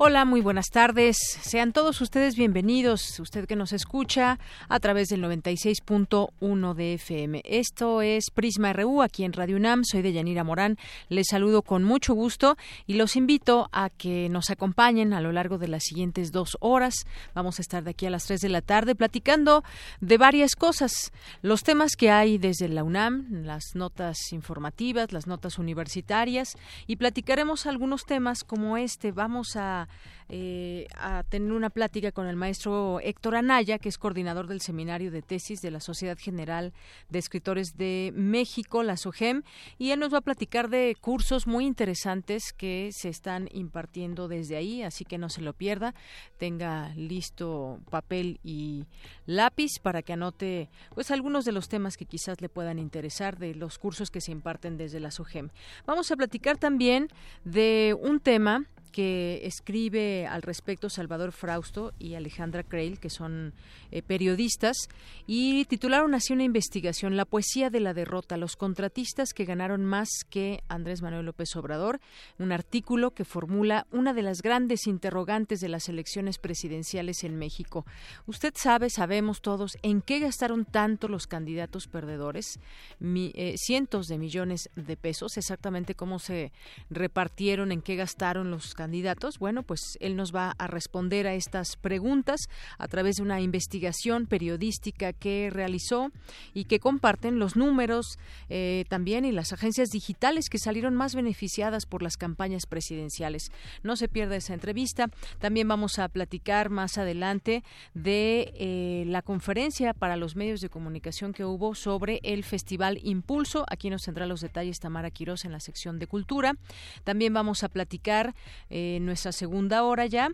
Hola, muy buenas tardes. Sean todos ustedes bienvenidos, usted que nos escucha a través del 96.1 de FM. Esto es Prisma RU aquí en Radio UNAM. Soy de Yanira Morán. Les saludo con mucho gusto y los invito a que nos acompañen a lo largo de las siguientes dos horas. Vamos a estar de aquí a las 3 de la tarde platicando de varias cosas. Los temas que hay desde la UNAM, las notas informativas, las notas universitarias y platicaremos algunos temas como este. Vamos a eh, a tener una plática con el maestro Héctor Anaya, que es coordinador del seminario de tesis de la Sociedad General de Escritores de México, la SOGEM, y él nos va a platicar de cursos muy interesantes que se están impartiendo desde ahí, así que no se lo pierda, tenga listo papel y lápiz para que anote pues algunos de los temas que quizás le puedan interesar de los cursos que se imparten desde la SOGEM. Vamos a platicar también de un tema que escribe al respecto Salvador Frausto y Alejandra Creil, que son eh, periodistas, y titularon así una investigación, La poesía de la derrota, los contratistas que ganaron más que Andrés Manuel López Obrador, un artículo que formula una de las grandes interrogantes de las elecciones presidenciales en México. Usted sabe, sabemos todos, en qué gastaron tanto los candidatos perdedores, eh, cientos de millones de pesos, exactamente cómo se repartieron, en qué gastaron los candidatos? Bueno, pues él nos va a responder a estas preguntas a través de una investigación periodística que realizó y que comparten los números eh, también y las agencias digitales que salieron más beneficiadas por las campañas presidenciales. No se pierda esa entrevista. También vamos a platicar más adelante de eh, la conferencia para los medios de comunicación que hubo sobre el Festival Impulso. Aquí nos tendrá los detalles Tamara Quiroz en la sección de Cultura. También vamos a platicar en nuestra segunda hora ya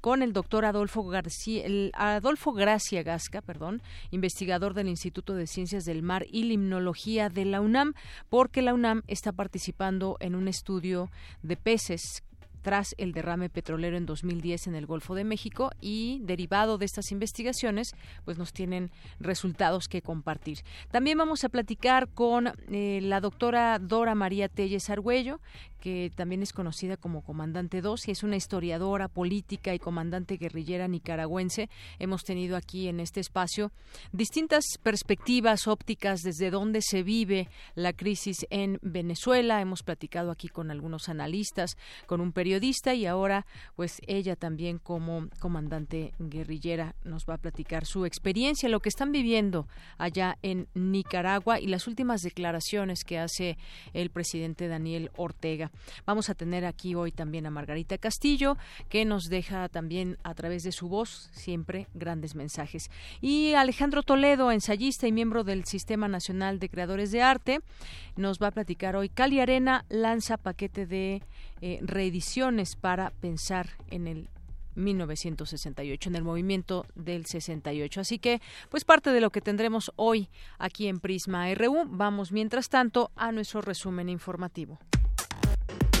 con el doctor Adolfo García, el Adolfo Gracia Gasca, perdón, investigador del Instituto de Ciencias del Mar y Limnología de la UNAM, porque la UNAM está participando en un estudio de peces tras el derrame petrolero en 2010 en el Golfo de México y derivado de estas investigaciones, pues nos tienen resultados que compartir. También vamos a platicar con eh, la doctora Dora María Telles Argüello, que también es conocida como Comandante 2 y es una historiadora política y comandante guerrillera nicaragüense. Hemos tenido aquí en este espacio distintas perspectivas ópticas desde donde se vive la crisis en Venezuela. Hemos platicado aquí con algunos analistas, con un periodista y ahora pues ella también como comandante guerrillera nos va a platicar su experiencia, lo que están viviendo allá en Nicaragua y las últimas declaraciones que hace el presidente Daniel Ortega. Vamos a tener aquí hoy también a Margarita Castillo que nos deja también a través de su voz siempre grandes mensajes. Y Alejandro Toledo, ensayista y miembro del Sistema Nacional de Creadores de Arte, nos va a platicar hoy. Cali Arena lanza paquete de eh, reediciones para pensar en el 1968, en el movimiento del 68. Así que, pues parte de lo que tendremos hoy aquí en Prisma RU. Vamos, mientras tanto, a nuestro resumen informativo.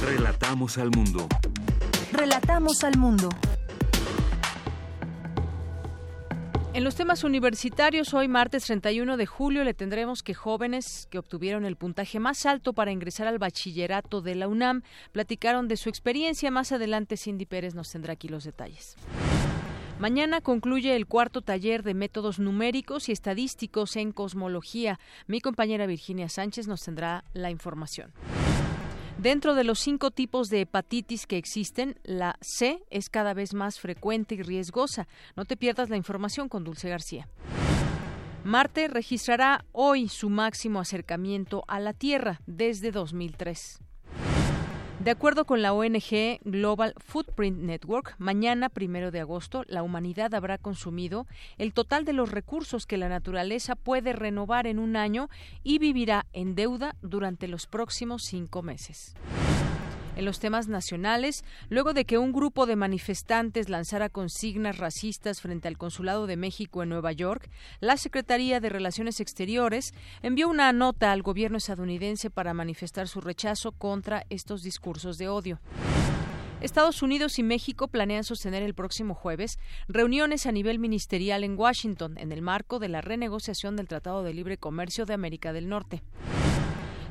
Relatamos al mundo. Relatamos al mundo. En los temas universitarios, hoy martes 31 de julio le tendremos que jóvenes que obtuvieron el puntaje más alto para ingresar al bachillerato de la UNAM platicaron de su experiencia. Más adelante Cindy Pérez nos tendrá aquí los detalles. Mañana concluye el cuarto taller de métodos numéricos y estadísticos en cosmología. Mi compañera Virginia Sánchez nos tendrá la información. Dentro de los cinco tipos de hepatitis que existen, la C es cada vez más frecuente y riesgosa. No te pierdas la información con Dulce García. Marte registrará hoy su máximo acercamiento a la Tierra desde 2003. De acuerdo con la ONG Global Footprint Network, mañana, primero de agosto, la humanidad habrá consumido el total de los recursos que la naturaleza puede renovar en un año y vivirá en deuda durante los próximos cinco meses en los temas nacionales, luego de que un grupo de manifestantes lanzara consignas racistas frente al Consulado de México en Nueva York, la Secretaría de Relaciones Exteriores envió una nota al gobierno estadounidense para manifestar su rechazo contra estos discursos de odio. Estados Unidos y México planean sostener el próximo jueves reuniones a nivel ministerial en Washington en el marco de la renegociación del Tratado de Libre Comercio de América del Norte.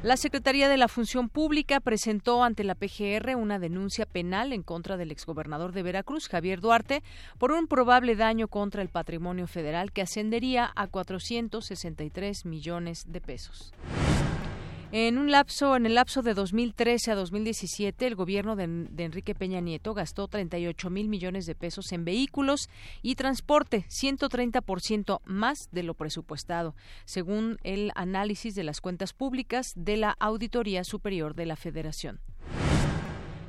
La Secretaría de la Función Pública presentó ante la PGR una denuncia penal en contra del exgobernador de Veracruz, Javier Duarte, por un probable daño contra el patrimonio federal que ascendería a 463 millones de pesos. En un lapso, en el lapso de 2013 a 2017, el gobierno de, Enrique Peña Nieto gastó 38 mil millones de pesos en vehículos y transporte, 130% más de lo presupuestado, según el análisis de las cuentas públicas de la Auditoría Superior de la Federación.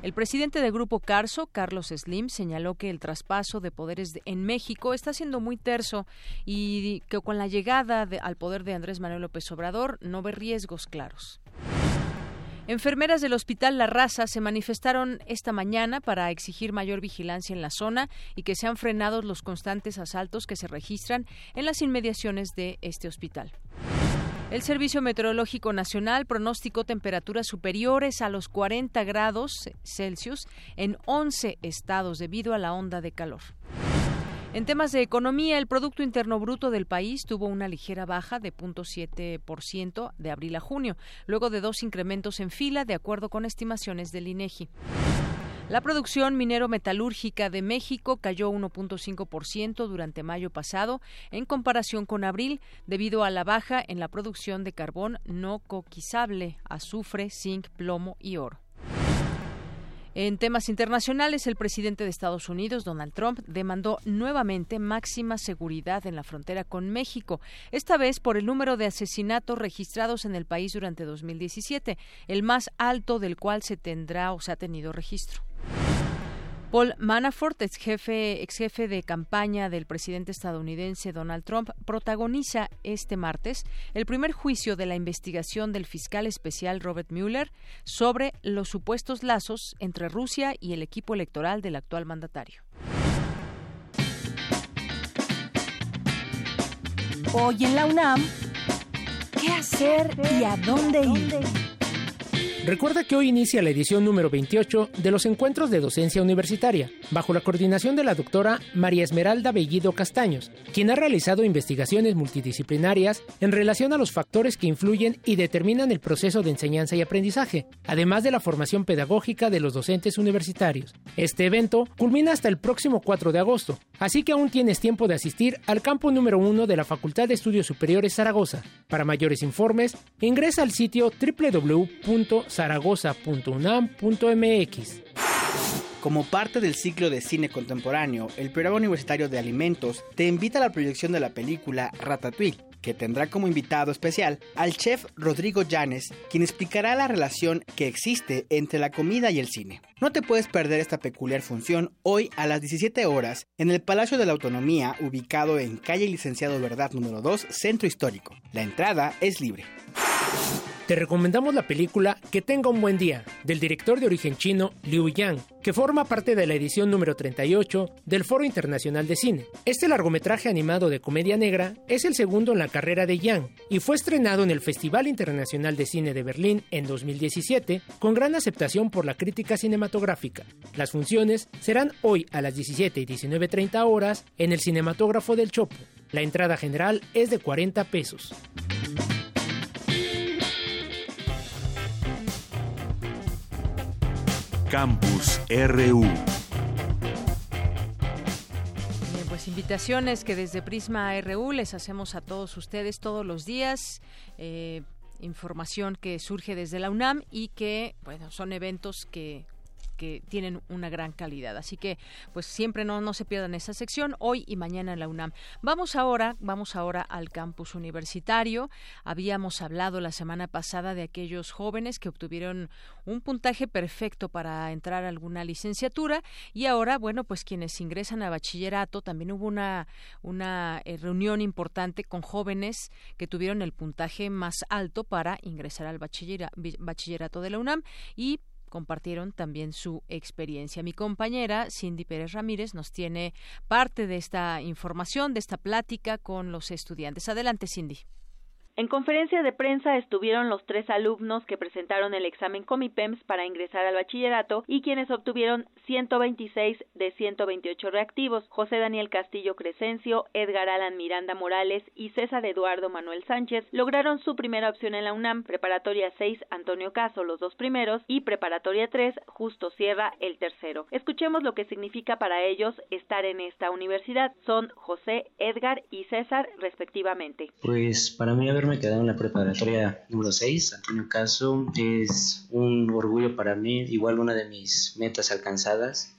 El presidente del Grupo Carso, Carlos Slim, señaló que el traspaso de poderes en México está siendo muy terso y que con la llegada al poder de Andrés Manuel López Obrador no ve riesgos claros. Enfermeras del Hospital La Raza se manifestaron esta mañana para exigir mayor vigilancia en la zona y que sean frenados los constantes asaltos que se registran en las inmediaciones de este hospital. El Servicio Meteorológico Nacional pronosticó temperaturas superiores a los 40 grados Celsius en 11 estados debido a la onda de calor. En temas de economía, el Producto Interno Bruto del país tuvo una ligera baja de 0.7% de abril a junio, luego de dos incrementos en fila, de acuerdo con estimaciones del INEGI. La producción minero-metalúrgica de México cayó 1.5% durante mayo pasado en comparación con abril debido a la baja en la producción de carbón no coquizable, azufre, zinc, plomo y oro. En temas internacionales, el presidente de Estados Unidos, Donald Trump, demandó nuevamente máxima seguridad en la frontera con México, esta vez por el número de asesinatos registrados en el país durante 2017, el más alto del cual se tendrá o se ha tenido registro. Paul Manafort, ex jefe, ex jefe de campaña del presidente estadounidense Donald Trump, protagoniza este martes el primer juicio de la investigación del fiscal especial Robert Mueller sobre los supuestos lazos entre Rusia y el equipo electoral del actual mandatario. Hoy en la UNAM, ¿qué hacer y a dónde ir? Recuerda que hoy inicia la edición número 28 de los encuentros de docencia universitaria, bajo la coordinación de la doctora María Esmeralda Bellido Castaños, quien ha realizado investigaciones multidisciplinarias en relación a los factores que influyen y determinan el proceso de enseñanza y aprendizaje, además de la formación pedagógica de los docentes universitarios. Este evento culmina hasta el próximo 4 de agosto, así que aún tienes tiempo de asistir al campo número 1 de la Facultad de Estudios Superiores Zaragoza. Para mayores informes, ingresa al sitio www zaragoza.unam.mx. Como parte del ciclo de cine contemporáneo, el programa universitario de alimentos te invita a la proyección de la película Ratatouille, que tendrá como invitado especial al chef Rodrigo Llanes, quien explicará la relación que existe entre la comida y el cine. No te puedes perder esta peculiar función hoy a las 17 horas en el Palacio de la Autonomía, ubicado en calle Licenciado Verdad número 2, Centro Histórico. La entrada es libre. Te recomendamos la película Que tenga un buen día, del director de origen chino Liu Yang, que forma parte de la edición número 38 del Foro Internacional de Cine. Este largometraje animado de comedia negra es el segundo en la carrera de Yang y fue estrenado en el Festival Internacional de Cine de Berlín en 2017 con gran aceptación por la crítica cinematográfica. Las funciones serán hoy a las 17 y 19.30 horas en el Cinematógrafo del Chopo. La entrada general es de 40 pesos. Campus RU. Pues invitaciones que desde Prisma RU les hacemos a todos ustedes todos los días. Eh, información que surge desde la UNAM y que, bueno, son eventos que que tienen una gran calidad. Así que, pues siempre no, no se pierdan esa sección, hoy y mañana en la UNAM. Vamos ahora, vamos ahora al campus universitario. Habíamos hablado la semana pasada de aquellos jóvenes que obtuvieron un puntaje perfecto para entrar a alguna licenciatura y ahora, bueno, pues quienes ingresan a bachillerato, también hubo una, una eh, reunión importante con jóvenes que tuvieron el puntaje más alto para ingresar al bachillerato de la UNAM y compartieron también su experiencia. Mi compañera Cindy Pérez Ramírez nos tiene parte de esta información, de esta plática con los estudiantes. Adelante, Cindy. En conferencia de prensa estuvieron los tres alumnos que presentaron el examen Comipems para ingresar al bachillerato y quienes obtuvieron 126 de 128 reactivos. José Daniel Castillo Crescencio, Edgar Alan Miranda Morales y César Eduardo Manuel Sánchez lograron su primera opción en la UNAM, preparatoria 6 Antonio Caso los dos primeros y preparatoria 3 Justo Sierra el tercero. Escuchemos lo que significa para ellos estar en esta universidad. Son José, Edgar y César respectivamente. Pues para mí haber me quedado en la preparatoria número 6, Antonio Caso, es un orgullo para mí, igual una de mis metas alcanzadas.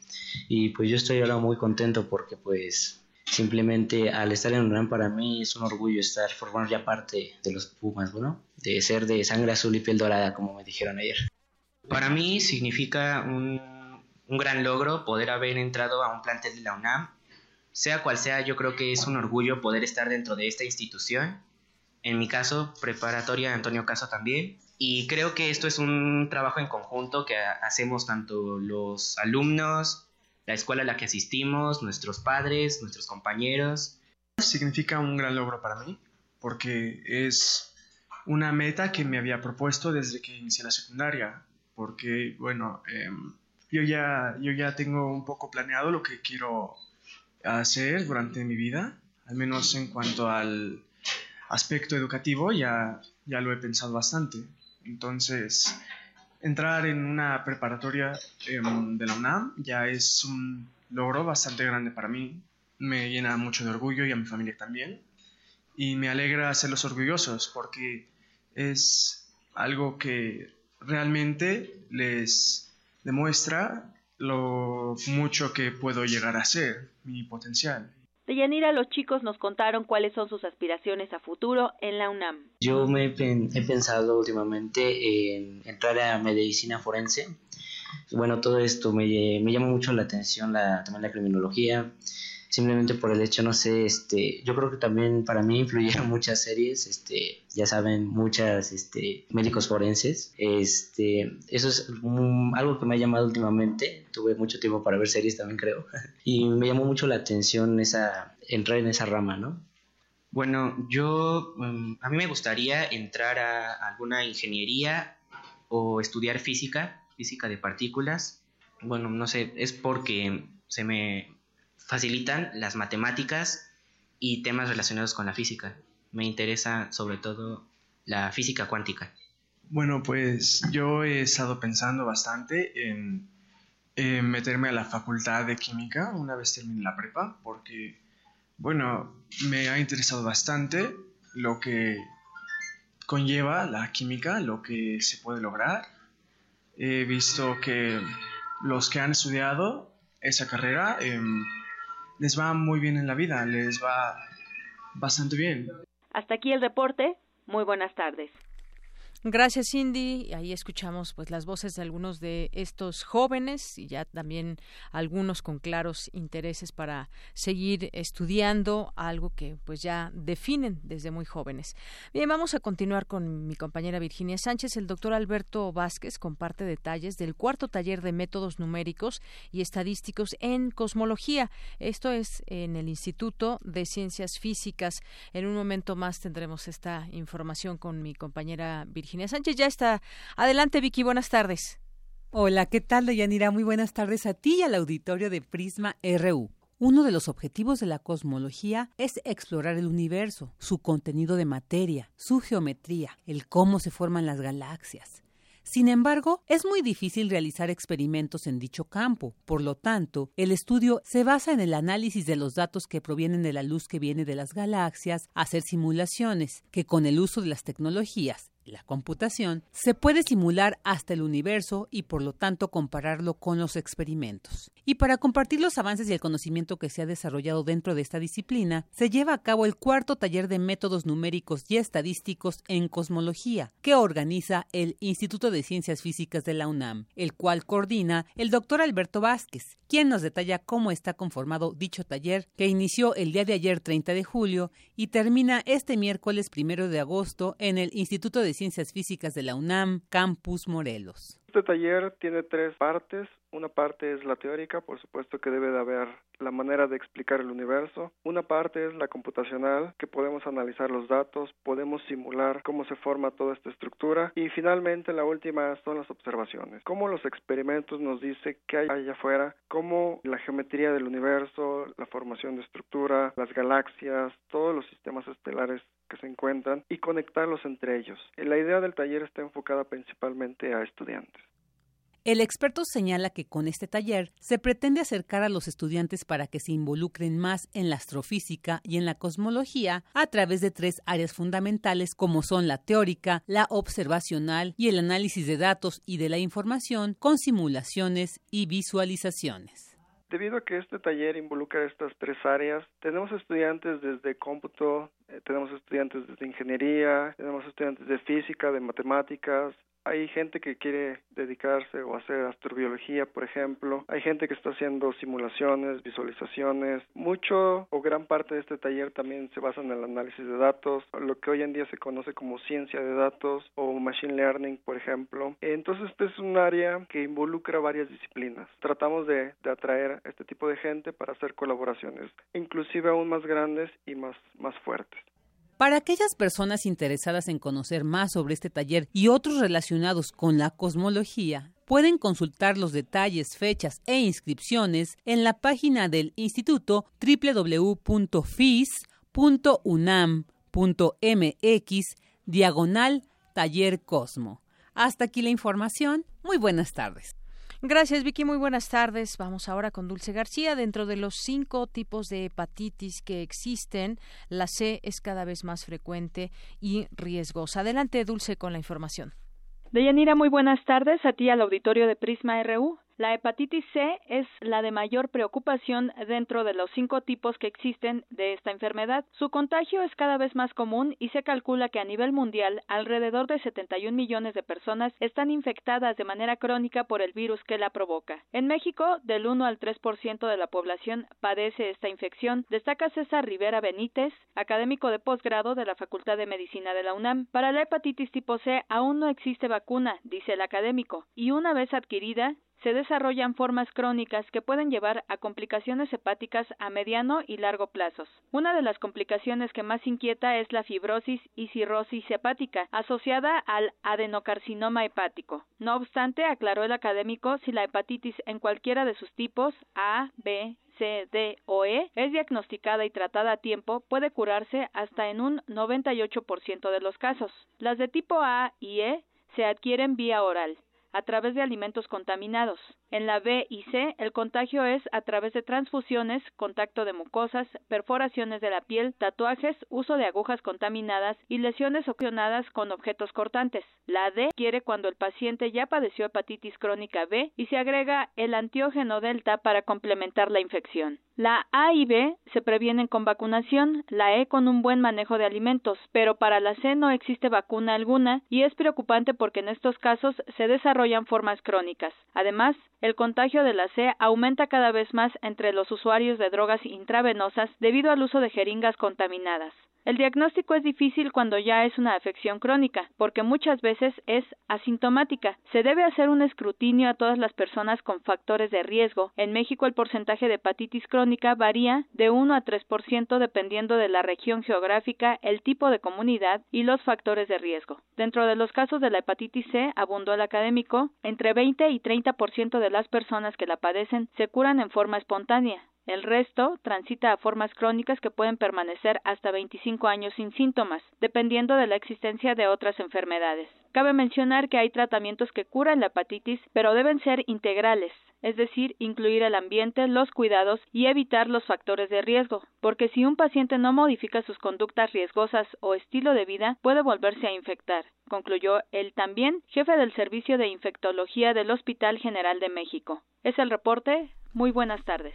Y pues yo estoy ahora muy contento porque pues simplemente al estar en UNAM para mí es un orgullo estar, formando ya parte de los Pumas, bueno, de ser de sangre azul y piel dorada, como me dijeron ayer. Para mí significa un, un gran logro poder haber entrado a un plantel de la UNAM. Sea cual sea, yo creo que es un orgullo poder estar dentro de esta institución en mi caso, preparatoria Antonio Caso también. Y creo que esto es un trabajo en conjunto que hacemos tanto los alumnos, la escuela a la que asistimos, nuestros padres, nuestros compañeros. Significa un gran logro para mí, porque es una meta que me había propuesto desde que inicié la secundaria, porque, bueno, em, yo, ya, yo ya tengo un poco planeado lo que quiero hacer durante mi vida, al menos en cuanto al aspecto educativo ya, ya lo he pensado bastante. Entonces, entrar en una preparatoria em, de la UNAM ya es un logro bastante grande para mí. Me llena mucho de orgullo y a mi familia también. Y me alegra hacerlos orgullosos porque es algo que realmente les demuestra lo mucho que puedo llegar a ser, mi potencial. De Yanira, los chicos nos contaron cuáles son sus aspiraciones a futuro en la UNAM. Yo me he pensado últimamente en entrar a medicina forense. Bueno, todo esto me, me llama mucho la atención, la, también la criminología, simplemente por el hecho, no sé, este, yo creo que también para mí influyeron muchas series, este, ya saben, muchas, este, médicos forenses, este, eso es algo que me ha llamado últimamente, tuve mucho tiempo para ver series también creo, y me llamó mucho la atención esa, entrar en esa rama, ¿no? Bueno, yo, mm, a mí me gustaría entrar a alguna ingeniería o estudiar física, física de partículas. Bueno, no sé, es porque se me facilitan las matemáticas y temas relacionados con la física. Me interesa sobre todo la física cuántica. Bueno, pues yo he estado pensando bastante en, meterme a la facultad de química una vez termine la prepa, porque, bueno, me ha interesado bastante lo que conlleva la química, lo que se puede lograr. He visto que los que han estudiado esa carrera em, les va muy bien en la vida, les va bastante bien. Hasta aquí el reporte. Muy buenas tardes. Gracias, Cindy. Ahí escuchamos pues las voces de algunos de estos jóvenes y ya también algunos con claros intereses para seguir estudiando algo que pues ya definen desde muy jóvenes. Bien, vamos a continuar con mi compañera Virginia Sánchez. El doctor Alberto Vázquez comparte detalles del cuarto taller de métodos numéricos y estadísticos en cosmología. Esto es en el Instituto de Ciencias Físicas. En un momento más tendremos esta información con mi compañera Virginia Virginia Sánchez ya está. Adelante, Vicky, buenas tardes. Hola, ¿qué tal, Deyanira? Muy buenas tardes a ti y al auditorio de Prisma RU. Uno de los objetivos de la cosmología es explorar el universo, su contenido de materia, su geometría, el cómo se forman las galaxias. Sin embargo, es muy difícil realizar experimentos en dicho campo. Por lo tanto, el estudio se basa en el análisis de los datos que provienen de la luz que viene de las galaxias, hacer simulaciones, que con el uso de las tecnologías la computación, se puede simular hasta el universo y por lo tanto compararlo con los experimentos. Y para compartir los avances y el conocimiento que se ha desarrollado dentro de esta disciplina, se lleva a cabo el cuarto taller de métodos numéricos y estadísticos en cosmología, que organiza el Instituto de Ciencias Físicas de la UNAM, el cual coordina el doctor Alberto Vázquez, quien nos detalla cómo está conformado dicho taller que inició el día de ayer 30 de julio y termina este miércoles primero de agosto en el Instituto de Ciencias Físicas de la UNAM, Campus Morelos. Este taller tiene tres partes. Una parte es la teórica, por supuesto que debe de haber la manera de explicar el universo. Una parte es la computacional, que podemos analizar los datos, podemos simular cómo se forma toda esta estructura. Y finalmente la última son las observaciones. Cómo los experimentos nos dice qué hay allá afuera, cómo la geometría del universo, la formación de estructura, las galaxias, todos los sistemas estelares que se encuentran y conectarlos entre ellos. La idea del taller está enfocada principalmente a estudiantes. El experto señala que con este taller se pretende acercar a los estudiantes para que se involucren más en la astrofísica y en la cosmología a través de tres áreas fundamentales como son la teórica, la observacional y el análisis de datos y de la información con simulaciones y visualizaciones. Debido a que este taller involucra estas tres áreas, tenemos estudiantes desde cómputo, eh, tenemos estudiantes desde ingeniería, tenemos estudiantes de física, de matemáticas, hay gente que quiere dedicarse o hacer astrobiología, por ejemplo. Hay gente que está haciendo simulaciones, visualizaciones. Mucho o gran parte de este taller también se basa en el análisis de datos, lo que hoy en día se conoce como ciencia de datos o machine learning, por ejemplo. Entonces, este es un área que involucra varias disciplinas. Tratamos de, atraer a este tipo de gente para hacer colaboraciones, inclusive aún más grandes y más, más fuertes. Para aquellas personas interesadas en conocer más sobre este taller y otros relacionados con la cosmología, pueden consultar los detalles, fechas e inscripciones en la página del instituto www.fis.unam.mx diagonal taller Cosmo. Hasta aquí la información. Muy buenas tardes. Gracias, Vicky. Muy buenas tardes. Vamos ahora con Dulce García. Dentro de los cinco tipos de hepatitis que existen, la C es cada vez más frecuente y riesgosa. Adelante, Dulce, con la información. Deyanira, muy buenas tardes a ti al auditorio de Prisma RU. La hepatitis C es la de mayor preocupación dentro de los cinco tipos que existen de esta enfermedad. Su contagio es cada vez más común y se calcula que a nivel mundial alrededor de 71 millones de personas están infectadas de manera crónica por el virus que la provoca. En México, del 1 al 3% de la población padece esta infección, destaca César Rivera Benítez, académico de posgrado de la Facultad de Medicina de la UNAM. Para la hepatitis tipo C aún no existe vacuna, dice el académico, y una vez adquirida, se desarrollan formas crónicas que pueden llevar a complicaciones hepáticas a mediano y largo plazos. Una de las complicaciones que más inquieta es la fibrosis y cirrosis hepática, asociada al adenocarcinoma hepático. No obstante, aclaró el académico, si la hepatitis en cualquiera de sus tipos A, B, C, D o E es diagnosticada y tratada a tiempo, puede curarse hasta en un 98% de los casos. Las de tipo A y E se adquieren vía oral a través de alimentos contaminados. En la B y C, el contagio es a través de transfusiones, contacto de mucosas, perforaciones de la piel, tatuajes, uso de agujas contaminadas y lesiones ocasionadas con objetos cortantes. La D quiere cuando el paciente ya padeció hepatitis crónica B y se agrega el antiógeno delta para complementar la infección. La A y B se previenen con vacunación, la E con un buen manejo de alimentos, pero para la C no existe vacuna alguna y es preocupante porque en estos casos se desarrollan formas crónicas. Además, el contagio de la C aumenta cada vez más entre los usuarios de drogas intravenosas debido al uso de jeringas contaminadas. El diagnóstico es difícil cuando ya es una afección crónica, porque muchas veces es asintomática. Se debe hacer un escrutinio a todas las personas con factores de riesgo. En México el porcentaje de hepatitis crónica varía de 1 a 3% dependiendo de la región geográfica, el tipo de comunidad y los factores de riesgo. Dentro de los casos de la hepatitis C, abundó el académico, entre 20 y 30% de las personas que la padecen se curan en forma espontánea. El resto transita a formas crónicas que pueden permanecer hasta 25 años sin síntomas, dependiendo de la existencia de otras enfermedades. Cabe mencionar que hay tratamientos que curan la hepatitis, pero deben ser integrales, es decir, incluir el ambiente, los cuidados y evitar los factores de riesgo, porque si un paciente no modifica sus conductas riesgosas o estilo de vida, puede volverse a infectar, concluyó el también jefe del Servicio de Infectología del Hospital General de México. Es el reporte. Muy buenas tardes.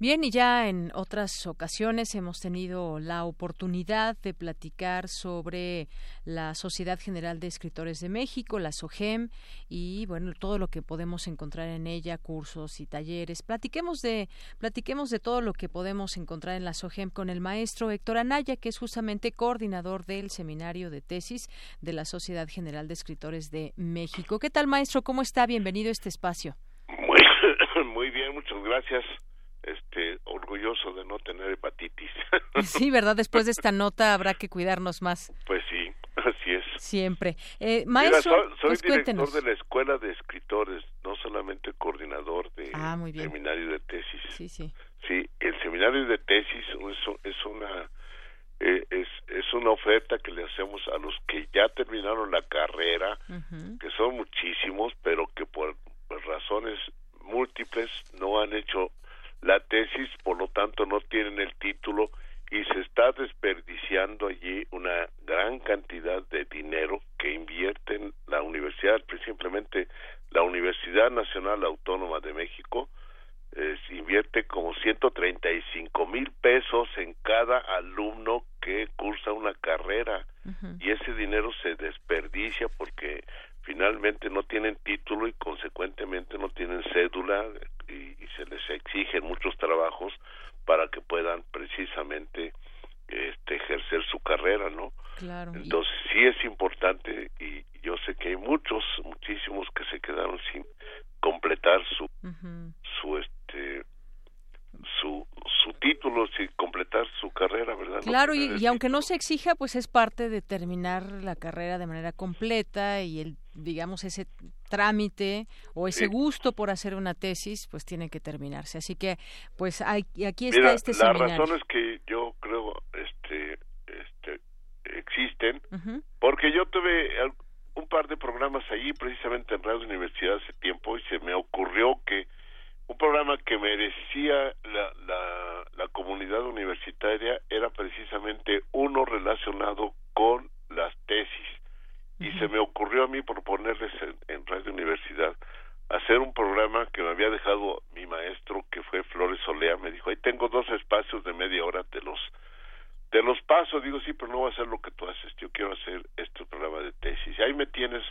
Bien, y ya en otras ocasiones hemos tenido la oportunidad de platicar sobre la Sociedad General de Escritores de México, la SOGEM, y bueno, todo lo que podemos encontrar en ella, cursos y talleres. Platiquemos de, platiquemos de todo lo que podemos encontrar en la SOGEM con el maestro Héctor Anaya, que es justamente coordinador del seminario de tesis de la Sociedad General de Escritores de México. ¿Qué tal, maestro? ¿Cómo está? Bienvenido a este espacio. Muy, muy bien, muchas gracias este orgulloso de no tener hepatitis. sí, ¿verdad? Después de esta nota habrá que cuidarnos más. Pues sí, así es. Siempre. Eh, maestro, soy, pues director de la Escuela de Escritores, no solamente coordinador de ah, seminario de tesis. Sí, sí. Sí, el seminario de tesis es, es una eh, es, es una oferta que le hacemos a los que ya terminaron la carrera, que son muchísimos, pero que por razones múltiples no han hecho la tesis, por lo tanto, no tienen el título y se está desperdiciando allí una gran cantidad de dinero que invierte en la universidad, simplemente la Universidad Nacional Autónoma de México, invierte como 135 mil pesos en cada alumno que cursa una carrera. Y ese dinero se desperdicia porque finalmente no tienen título y consecuentemente no tienen cédula y, se les exigen muchos trabajos para que puedan precisamente este ejercer su carrera, ¿no? Claro. Entonces sí es importante y yo sé que hay muchos, muchísimos que se quedaron sin completar su su este su, su título sin completar su carrera, ¿verdad? Claro, y, aunque no se exija, pues es parte de terminar la carrera de manera completa y el, digamos, ese trámite o ese gusto por hacer una tesis, pues tiene que terminarse. Así que, pues aquí está este seminario. Las razones que yo creo este, este, existen, porque yo tuve un par de programas allí, precisamente en Radio Universidad hace tiempo, y se me ocurrió que un programa que merecía la, la, la, comunidad universitaria era precisamente uno relacionado con las tesis. Y se me ocurrió a mí proponerles en, Radio Universidad hacer un programa que me había dejado mi maestro, que fue Flores Solea, me dijo, ahí tengo dos espacios de media hora, te los de los pasos, digo, sí, pero no voy a hacer lo que tú haces, yo quiero hacer este programa de tesis. Y ahí me tienes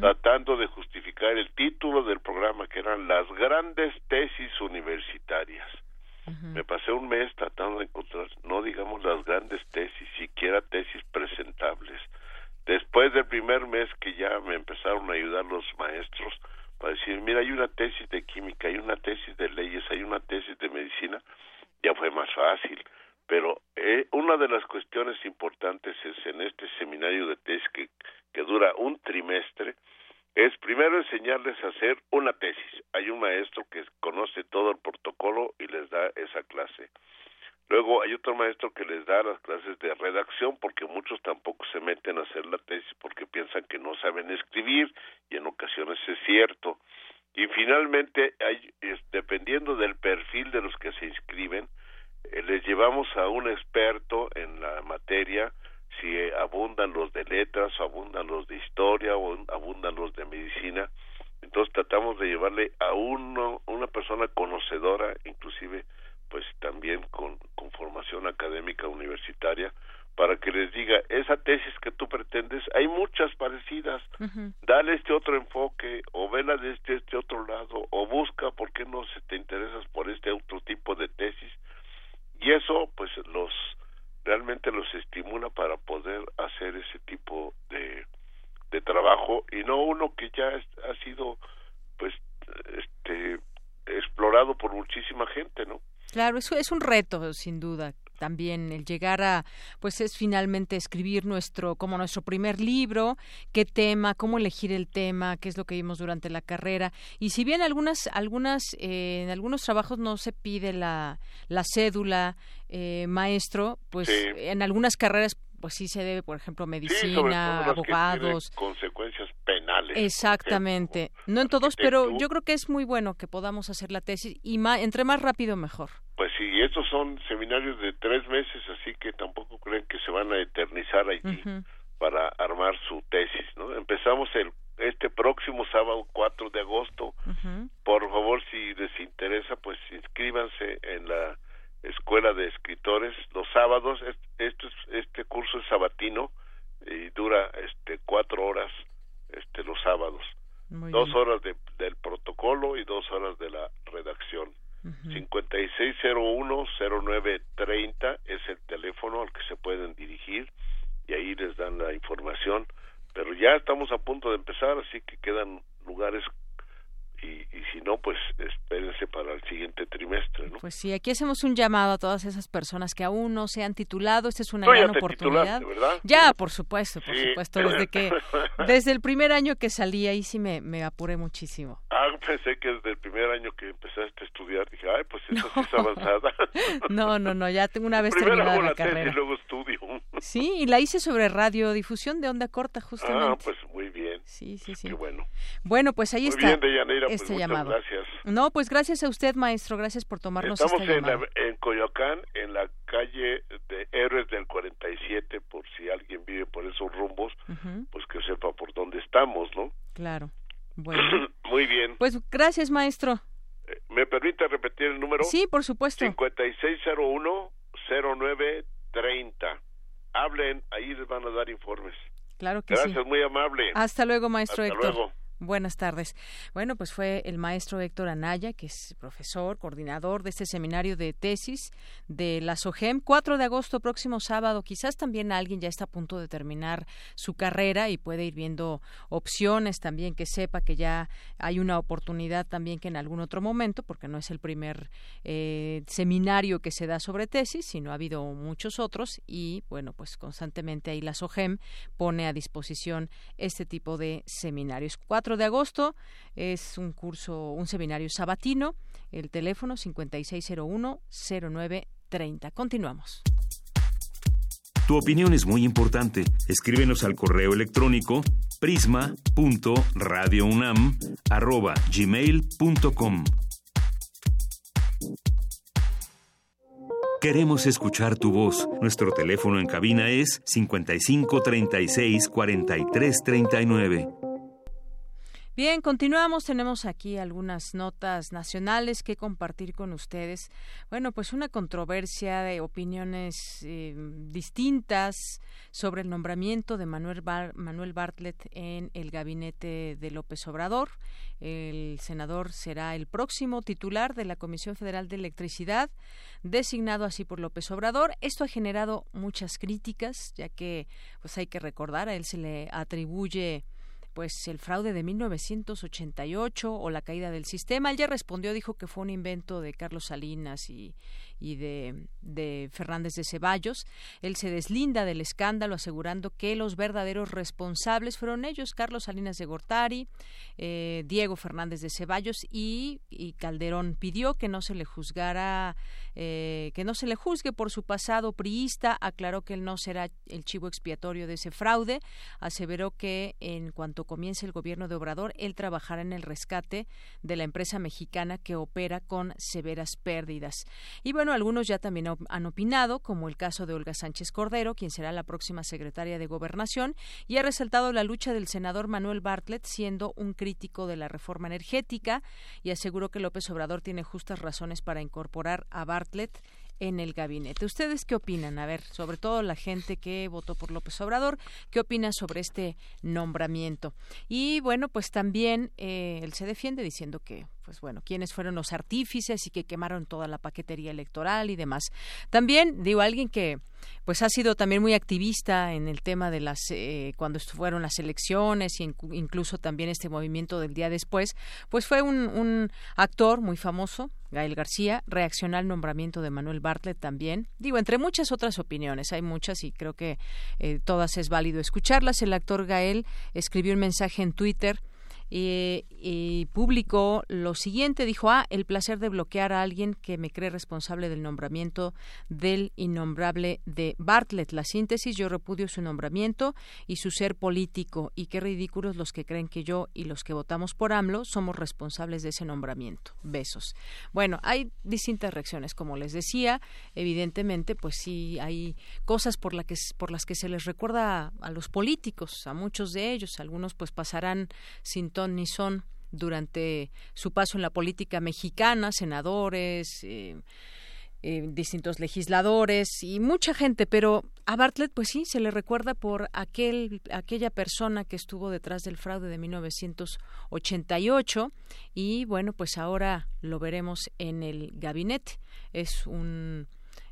tratando de justificar el título del programa, que eran las grandes tesis universitarias. Me pasé un mes tratando de encontrar, no digamos las grandes tesis, siquiera tesis presentables. Después del primer mes que ya me empezaron a ayudar los maestros para decir, mira, hay una tesis de química, hay una tesis de leyes, hay una tesis de medicina, ya fue más fácil pero eh, una de las cuestiones importantes es en este seminario de tesis que, que dura un trimestre, es primero enseñarles a hacer una tesis. Hay un maestro que conoce todo el protocolo y les da esa clase. Luego hay otro maestro que les da las clases de redacción porque muchos tampoco se meten a hacer la tesis porque piensan que no saben escribir y en ocasiones es cierto. Y finalmente, hay, dependiendo del perfil de los que se inscriben, les llevamos a un experto en la materia, si abundan los de letras, o abundan los de historia, o abundan los de medicina, entonces tratamos de llevarle a uno, una persona conocedora, inclusive pues también con, con formación académica universitaria, para que les diga, esa tesis que tú pretendes, hay muchas parecidas, dale este otro enfoque, o vela de este, este otro lado, o busca por qué no se te interesas por este otro tipo de tesis, y eso pues los realmente los estimula para poder hacer ese tipo de urbano que ya ha sido pues este explorado por muchísima gente, ¿no? Claro, es un reto, sin duda, también el llegar a pues es finalmente escribir nuestro como nuestro primer libro qué tema cómo elegir el tema qué es lo que vimos durante la carrera y si bien algunas algunas eh, en algunos trabajos no se pide la, la cédula eh, maestro pues en algunas carreras pues sí se debe, por ejemplo, medicina, abogados. consecuencias penales. Exactamente. no en todos, pero yo creo que es muy bueno que podamos hacer la tesis y entre más rápido mejor. Pues sí, estos son seminarios de tres meses, así que tampoco creen que se van a eternizar allí para armar su tesis, ¿no? Empezamos el este próximo sábado 4 de agosto. Por favor, si les interesa, pues inscríbanse en la escuela de escritores. Los sábados este este curso es sabatino y dura este cuatro horas este los sábados. Dos horas de, del protocolo y dos horas de la redacción cincuenta y seis cero uno cero nueve treinta es el teléfono al que se pueden dirigir y ahí les dan la información. Pero ya estamos a punto de empezar así que quedan lugares y, si no, pues espérense para el siguiente trimestre, ¿no? Pues sí, aquí hacemos un llamado a todas esas personas que aún no se han titulado. Esta es una gran oportunidad. ¿verdad? Ya, por supuesto, por supuesto. Desde que, desde el primer año que salí ahí sí me, me apuré muchísimo. Ah, pensé que desde el primer año que empezaste a estudiar dije, ay, pues eso sí es avanzada. no, no, no, ya tengo una vez terminada la, carrera. y luego estudio. Sí, y la hice sobre radiodifusión de onda corta, justamente. Ah, pues muy bien. Sí, sí, sí. Qué bueno. Bueno, pues ahí está. Bien, pues este llamado. Gracias. No, pues gracias a usted, maestro. Gracias por tomarnos Estamos esta en, en Coyoacán, en la calle de Héroes del 47, por si alguien vive por esos rumbos, pues que sepa por dónde estamos, ¿no? Claro. Bueno. Muy bien. Pues gracias, maestro. Eh, ¿Me permite repetir el número? Sí, por supuesto. 5601-0930. Hablen, ahí les van a dar informes. Claro que sí. Gracias, muy amable. Hasta luego, maestro Hasta Héctor. Luego. Buenas tardes. Bueno, pues fue el maestro Héctor Anaya, que es profesor, coordinador de este seminario de tesis de la SOGEM. 4 de agosto, próximo sábado. Quizás también alguien ya está a punto de terminar su carrera y puede ir viendo opciones también, que sepa que ya hay una oportunidad también que en algún otro momento, porque no es el primer eh, seminario que se da sobre tesis, sino ha habido muchos otros y, bueno, pues constantemente ahí la SOGEM pone a disposición este tipo de seminarios. 4 de agosto es un curso, un seminario sabatino. El teléfono 5601-0930. Continuamos. Tu opinión es muy importante. Escríbenos al correo electrónico prisma.radiounam@gmail.com. Queremos escuchar tu voz. Nuestro teléfono en cabina es 55 36 43 39. Bien, continuamos. Tenemos aquí algunas notas nacionales que compartir con ustedes. Bueno, pues una controversia de opiniones eh, distintas sobre el nombramiento de Manuel, Manuel Bartlett en el gabinete de López Obrador. El senador será el próximo titular de la Comisión Federal de Electricidad, designado así por López Obrador. Esto ha generado muchas críticas, ya que, pues hay que recordar, a él se le atribuye pues el fraude de 1988 o la caída del sistema. Él ya respondió, dijo que fue un invento de Carlos Salinas y, y de, de, Fernández de Ceballos. Él se deslinda del escándalo asegurando que los verdaderos responsables fueron ellos, Carlos Salinas de Gortari, eh, Diego Fernández de Ceballos y, y, Calderón. Pidió que no se le juzgara, eh, que no se le juzgue por su pasado priista, aclaró que él no será el chivo expiatorio de ese fraude, aseveró que en cuanto comience el gobierno de Obrador, él trabajará en el rescate de la empresa mexicana que opera con severas pérdidas. Y bueno, algunos ya también han opinado, como el caso de Olga Sánchez Cordero, quien será la próxima secretaria de Gobernación, y ha resaltado la lucha del senador Manuel Bartlett, siendo un crítico de la reforma energética, y aseguró que López Obrador tiene justas razones para incorporar a Bartlett en el gabinete. ¿Ustedes qué opinan? A ver, sobre todo la gente que votó por López Obrador, ¿qué opina sobre este nombramiento? Y bueno, pues también eh, él se defiende diciendo que pues bueno, quiénes fueron los artífices y que quemaron toda la paquetería electoral y demás. También, digo, alguien que pues ha sido también muy activista en el tema de las eh, cuando fueron las elecciones y incluso también este movimiento del día después, pues fue un, un actor muy famoso, Gael García, reaccionó al nombramiento de Manuel Bartlett también. Digo, entre muchas otras opiniones, hay muchas y creo que eh, todas es válido escucharlas. El actor Gael escribió un mensaje en Twitter y, publicó lo siguiente, dijo, ah, el placer de bloquear a alguien que me cree responsable del nombramiento del innombrable de Bartlett. La síntesis, yo repudio su nombramiento y su ser político y qué ridículos los que creen que yo y los que votamos por AMLO somos responsables de ese nombramiento. Besos. Bueno, hay distintas reacciones, como les decía, evidentemente, pues sí hay cosas por, que, por las que se les recuerda a, los políticos, a muchos de ellos, algunos pues pasarán sin ni son durante su paso en la política mexicana, senadores, eh, eh, distintos legisladores y mucha gente, pero a Bartlett pues sí se le recuerda por aquel aquella persona que estuvo detrás del fraude de 1988 y bueno pues ahora lo veremos en el gabinete. Es un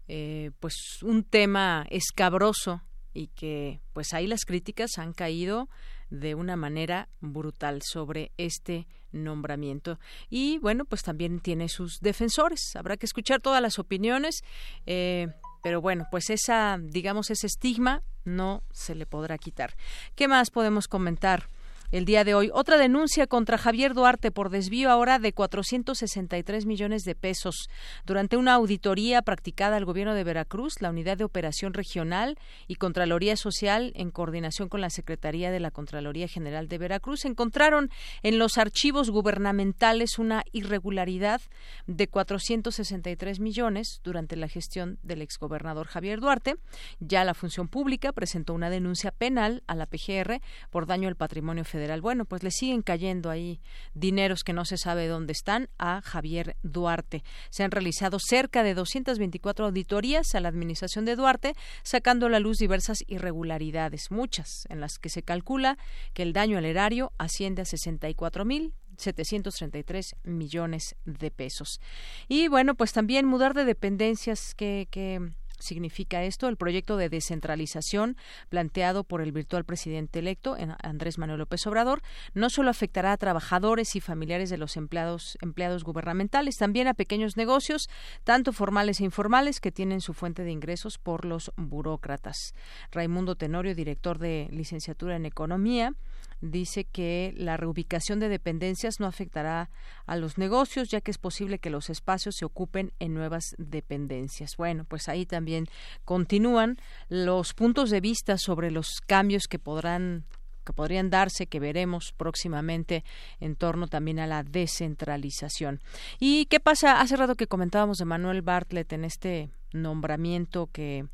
eh, pues un tema escabroso y que pues ahí las críticas han caído de una manera brutal sobre este nombramiento. Y bueno, pues también tiene sus defensores. Habrá que escuchar todas las opiniones. Eh, pero bueno, pues esa, digamos, ese estigma no se le podrá quitar. ¿Qué más podemos comentar? El día de hoy. Otra denuncia contra Javier Duarte por desvío ahora de 463 millones de pesos. Durante una auditoría practicada al gobierno de Veracruz, la Unidad de Operación Regional y Contraloría Social, en coordinación con la Secretaría de la Contraloría General de Veracruz, encontraron en los archivos gubernamentales una irregularidad de 463 millones durante la gestión del exgobernador Javier Duarte. Ya la función pública presentó una denuncia penal a la PGR por daño al patrimonio federal bueno, pues le siguen cayendo ahí dineros que no se sabe dónde están a Javier Duarte. Se han realizado cerca de 224 auditorías a la administración de Duarte, sacando a la luz diversas irregularidades, muchas en las que se calcula que el daño al erario asciende a 64 mil 733 millones de pesos. Y bueno, pues también mudar de dependencias que, que significa esto? El proyecto de descentralización planteado por el virtual presidente electo, Andrés Manuel López Obrador, no solo afectará a trabajadores y familiares de los empleados, empleados gubernamentales, también a pequeños negocios, tanto formales e informales, que tienen su fuente de ingresos por los burócratas. Raimundo Tenorio, director de licenciatura en Economía, dice que la reubicación de dependencias no afectará a los negocios, ya que es posible que los espacios se ocupen en nuevas dependencias. Bueno, pues ahí también continúan los puntos de vista sobre los cambios que podrán que podrían darse, que veremos próximamente en torno también a la descentralización. ¿Y qué pasa? Hace rato que comentábamos de Manuel Bartlett en este nombramiento que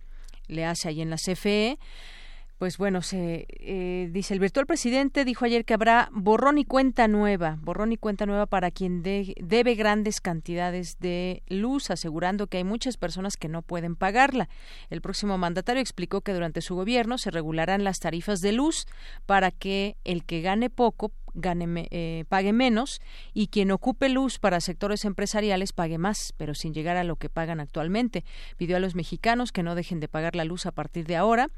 le hace ahí en la CFE pues bueno, se eh, dice el virtual presidente dijo ayer que habrá borrón y cuenta nueva, borrón y cuenta nueva para quien debe grandes cantidades de luz, asegurando que hay muchas personas que no pueden pagarla. El próximo mandatario explicó que durante su gobierno se regularán las tarifas de luz para que el que gane poco gane, eh, pague menos y quien ocupe luz para sectores empresariales pague más, pero sin llegar a lo que pagan actualmente. Pidió a los mexicanos que no dejen de pagar la luz a partir de ahora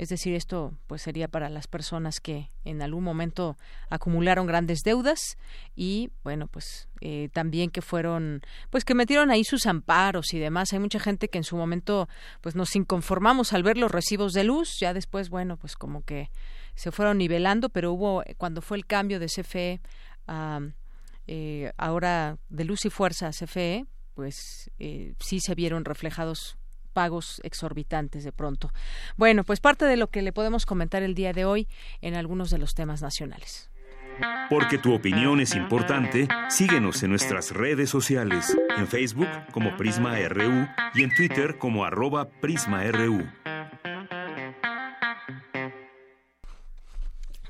es decir, esto pues sería para las personas que en algún momento acumularon grandes deudas y bueno, pues eh, también que fueron, pues que metieron ahí sus amparos y demás. Hay mucha gente que en su momento pues nos inconformamos al ver los recibos de luz, ya después bueno, pues como que se fueron nivelando, pero hubo cuando fue el cambio de CFE a eh, ahora de luz y fuerza a CFE, pues eh, sí se vieron reflejados pagos exorbitantes de pronto. Bueno, pues parte de lo que le podemos comentar el día de hoy en algunos de los temas nacionales. Porque tu opinión es importante, síguenos en nuestras redes sociales, en Facebook como Prisma RU y en Twitter como arroba PrismaRU.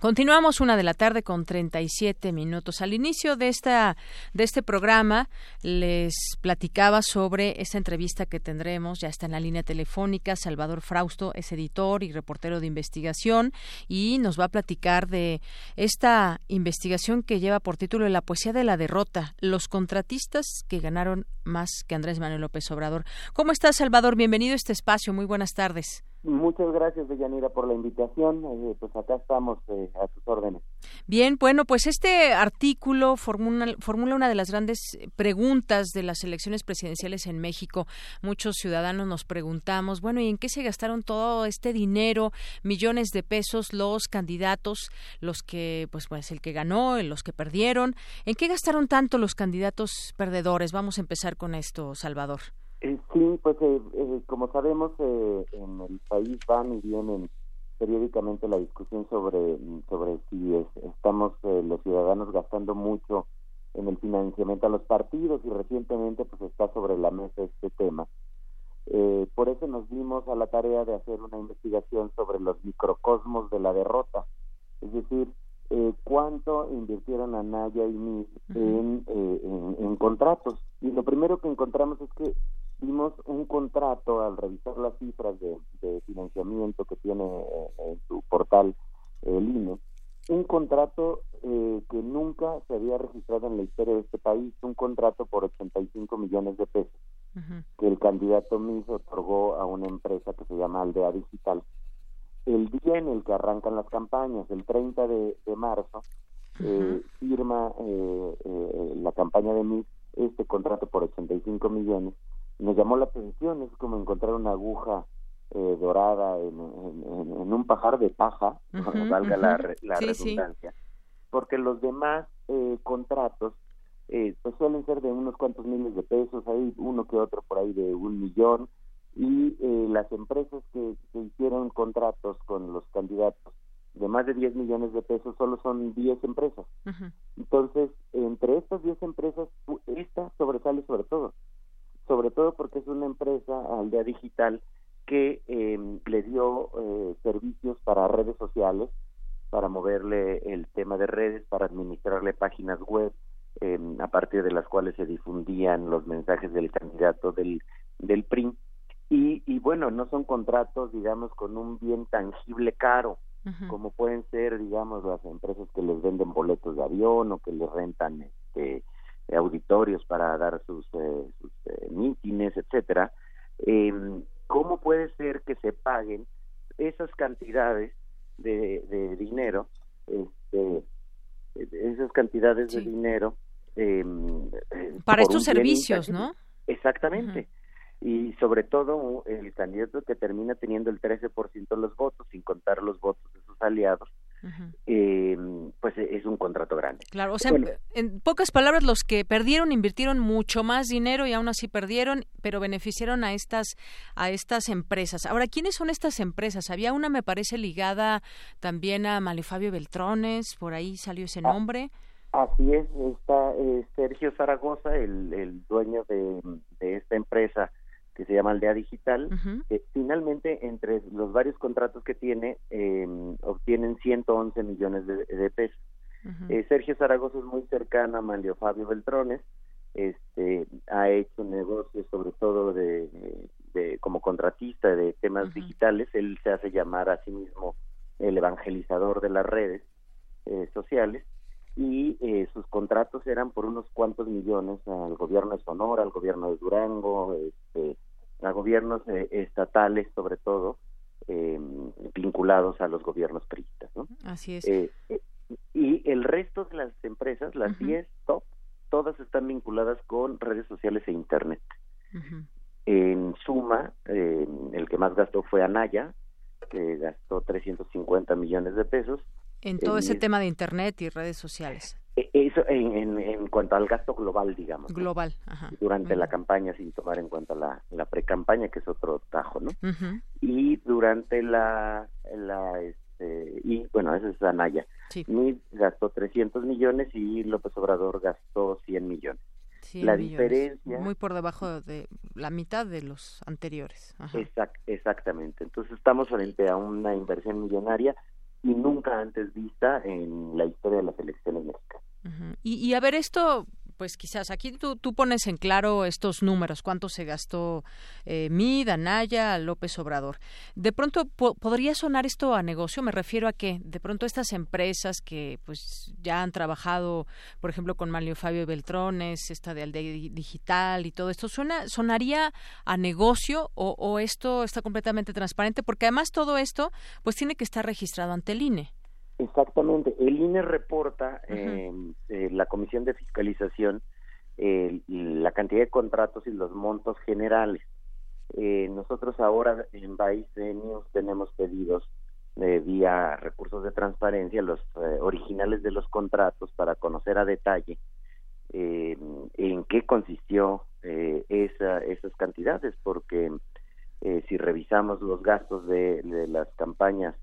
Continuamos una de la tarde con 37 minutos. Al inicio de esta de este programa les platicaba sobre esta entrevista que tendremos, ya está en la línea telefónica, Salvador Frausto es editor y reportero de investigación y nos va a platicar de esta investigación que lleva por título La poesía de la derrota, los contratistas que ganaron más que Andrés Manuel López Obrador. ¿Cómo estás, Salvador? Bienvenido a este espacio. Muy buenas tardes. Muchas gracias, Deyanira, por la invitación. Eh, pues acá estamos eh, a tus órdenes. Bien, bueno, pues este artículo formula, formula, una de las grandes preguntas de las elecciones presidenciales en México. Muchos ciudadanos nos preguntamos, bueno, ¿y en qué se gastaron todo este dinero, millones de pesos, los candidatos, los que, pues, pues el que ganó, los que perdieron? ¿En qué gastaron tanto los candidatos perdedores? Vamos a empezar con esto, Salvador. Eh, sí, pues eh, eh, como sabemos, en el país van y vienen periódicamente la discusión sobre, sobre si estamos los ciudadanos gastando mucho en el financiamiento a los partidos y recientemente pues está sobre la mesa este tema. por eso nos dimos a la tarea de hacer una investigación sobre los microcosmos de la derrota, es decir, cuánto invirtieron Anaya y MIS en, en, contratos. Y lo primero que encontramos es que vimos un contrato al revisar las cifras de, financiamiento que tiene eh, en su portal el INE, un contrato eh, que nunca se había registrado en la historia de este país, un contrato por 85 millones de pesos que el candidato MIS otorgó a una empresa que se llama Aldea Digital. El día en el que arrancan las campañas, el 30 de, marzo, eh, firma la campaña de MIS este contrato por 85 millones me llamó la atención, es como encontrar una aguja eh, dorada en, un pajar de paja, uh valga la, redundancia, porque los demás eh, contratos eh, pues suelen ser de unos cuantos miles de pesos, hay uno que otro por ahí de un millón, y las empresas que, hicieron contratos con los candidatos de más de 10 millones de pesos solo son 10 empresas. Entonces, entre estas 10 empresas, esta sobresale sobre todo sobre todo porque es una empresa, Aldea Digital, que em, le dio eh, servicios para redes sociales, para moverle el tema de redes, para administrarle páginas web, em, a partir de las cuales se difundían los mensajes del candidato del, del PRI. Y, y bueno, no son contratos, digamos, con un bien tangible caro, como pueden ser, digamos, las empresas que les venden boletos de avión o que les rentan este, auditorios para dar sus, eh, sus eh, mítines, etcétera, em, ¿cómo puede ser que se paguen esas cantidades de, de dinero, este, esas cantidades de dinero em, eh, para estos servicios, ¿no? Exactamente. Y sobre todo el candidato que termina teniendo el 13% de los votos, sin contar los votos de sus aliados, eh, pues es un contrato grande. Claro, o sea, en pocas palabras, los que perdieron invirtieron mucho más dinero y aún así perdieron, pero beneficiaron a estas a estas empresas. Ahora, ¿quiénes son estas empresas? Había una, me parece, ligada también a Malefabio Beltrones, por ahí salió ese ah, nombre. así es, está eh, Sergio Zaragoza, el, el dueño de, de esta empresa que se llama Aldea Digital, finalmente entre los varios contratos que tiene eh, obtienen 111 millones de, pesos. eh, Sergio Zaragoza es muy cercano a Manlio Fabio Beltrones, este, ha hecho negocios sobre todo de, de como contratista de temas digitales, él se hace llamar a sí mismo el evangelizador de las redes eh, sociales. Y eh, sus contratos eran por unos cuantos millones al gobierno de Sonora, al gobierno de Durango, este, a gobiernos eh, estatales sobre todo, em, vinculados a los gobiernos priistas. ¿no? Así es. Eh, y el resto de las empresas, las 10 top, todas están vinculadas con redes sociales e Internet. En suma, em, el que más gastó fue Anaya, que gastó 350 millones de pesos. En todo ese tema de Internet y redes sociales. E, eso en, en, cuanto al gasto global, digamos. Global, Durante la campaña, sin tomar en cuenta la, la pre-campaña, que es otro tajo, ¿no? Y durante la, la este, y bueno, esa es Anaya. Sí. gastó 300 millones y López Obrador gastó 100 millones. la diferencia muy por debajo de la mitad de los anteriores exactamente entonces estamos frente a una inversión millonaria y nunca antes vista en la historia de las elecciones mexicanas. y, y, a ver, esto pues quizás aquí tú, pones en claro estos números, cuánto se gastó eh, Mid, Anaya, López Obrador. De pronto, ¿podría sonar esto a negocio? Me refiero a que de pronto estas empresas que pues ya han trabajado, por ejemplo, con Manlio Fabio Beltrones, esta de Aldea Digital y todo esto, ¿suena, ¿sonaría a negocio o, o esto está completamente transparente? Porque además todo esto pues tiene que estar registrado ante el INE. Exactamente. El INE reporta en eh, la Comisión de Fiscalización la cantidad de contratos y los montos generales. Eh, nosotros ahora en Vice News tenemos pedidos eh, vía recursos de transparencia los originales de los contratos para conocer a detalle en qué consistió esa, esas cantidades, porque si revisamos los gastos de las campañas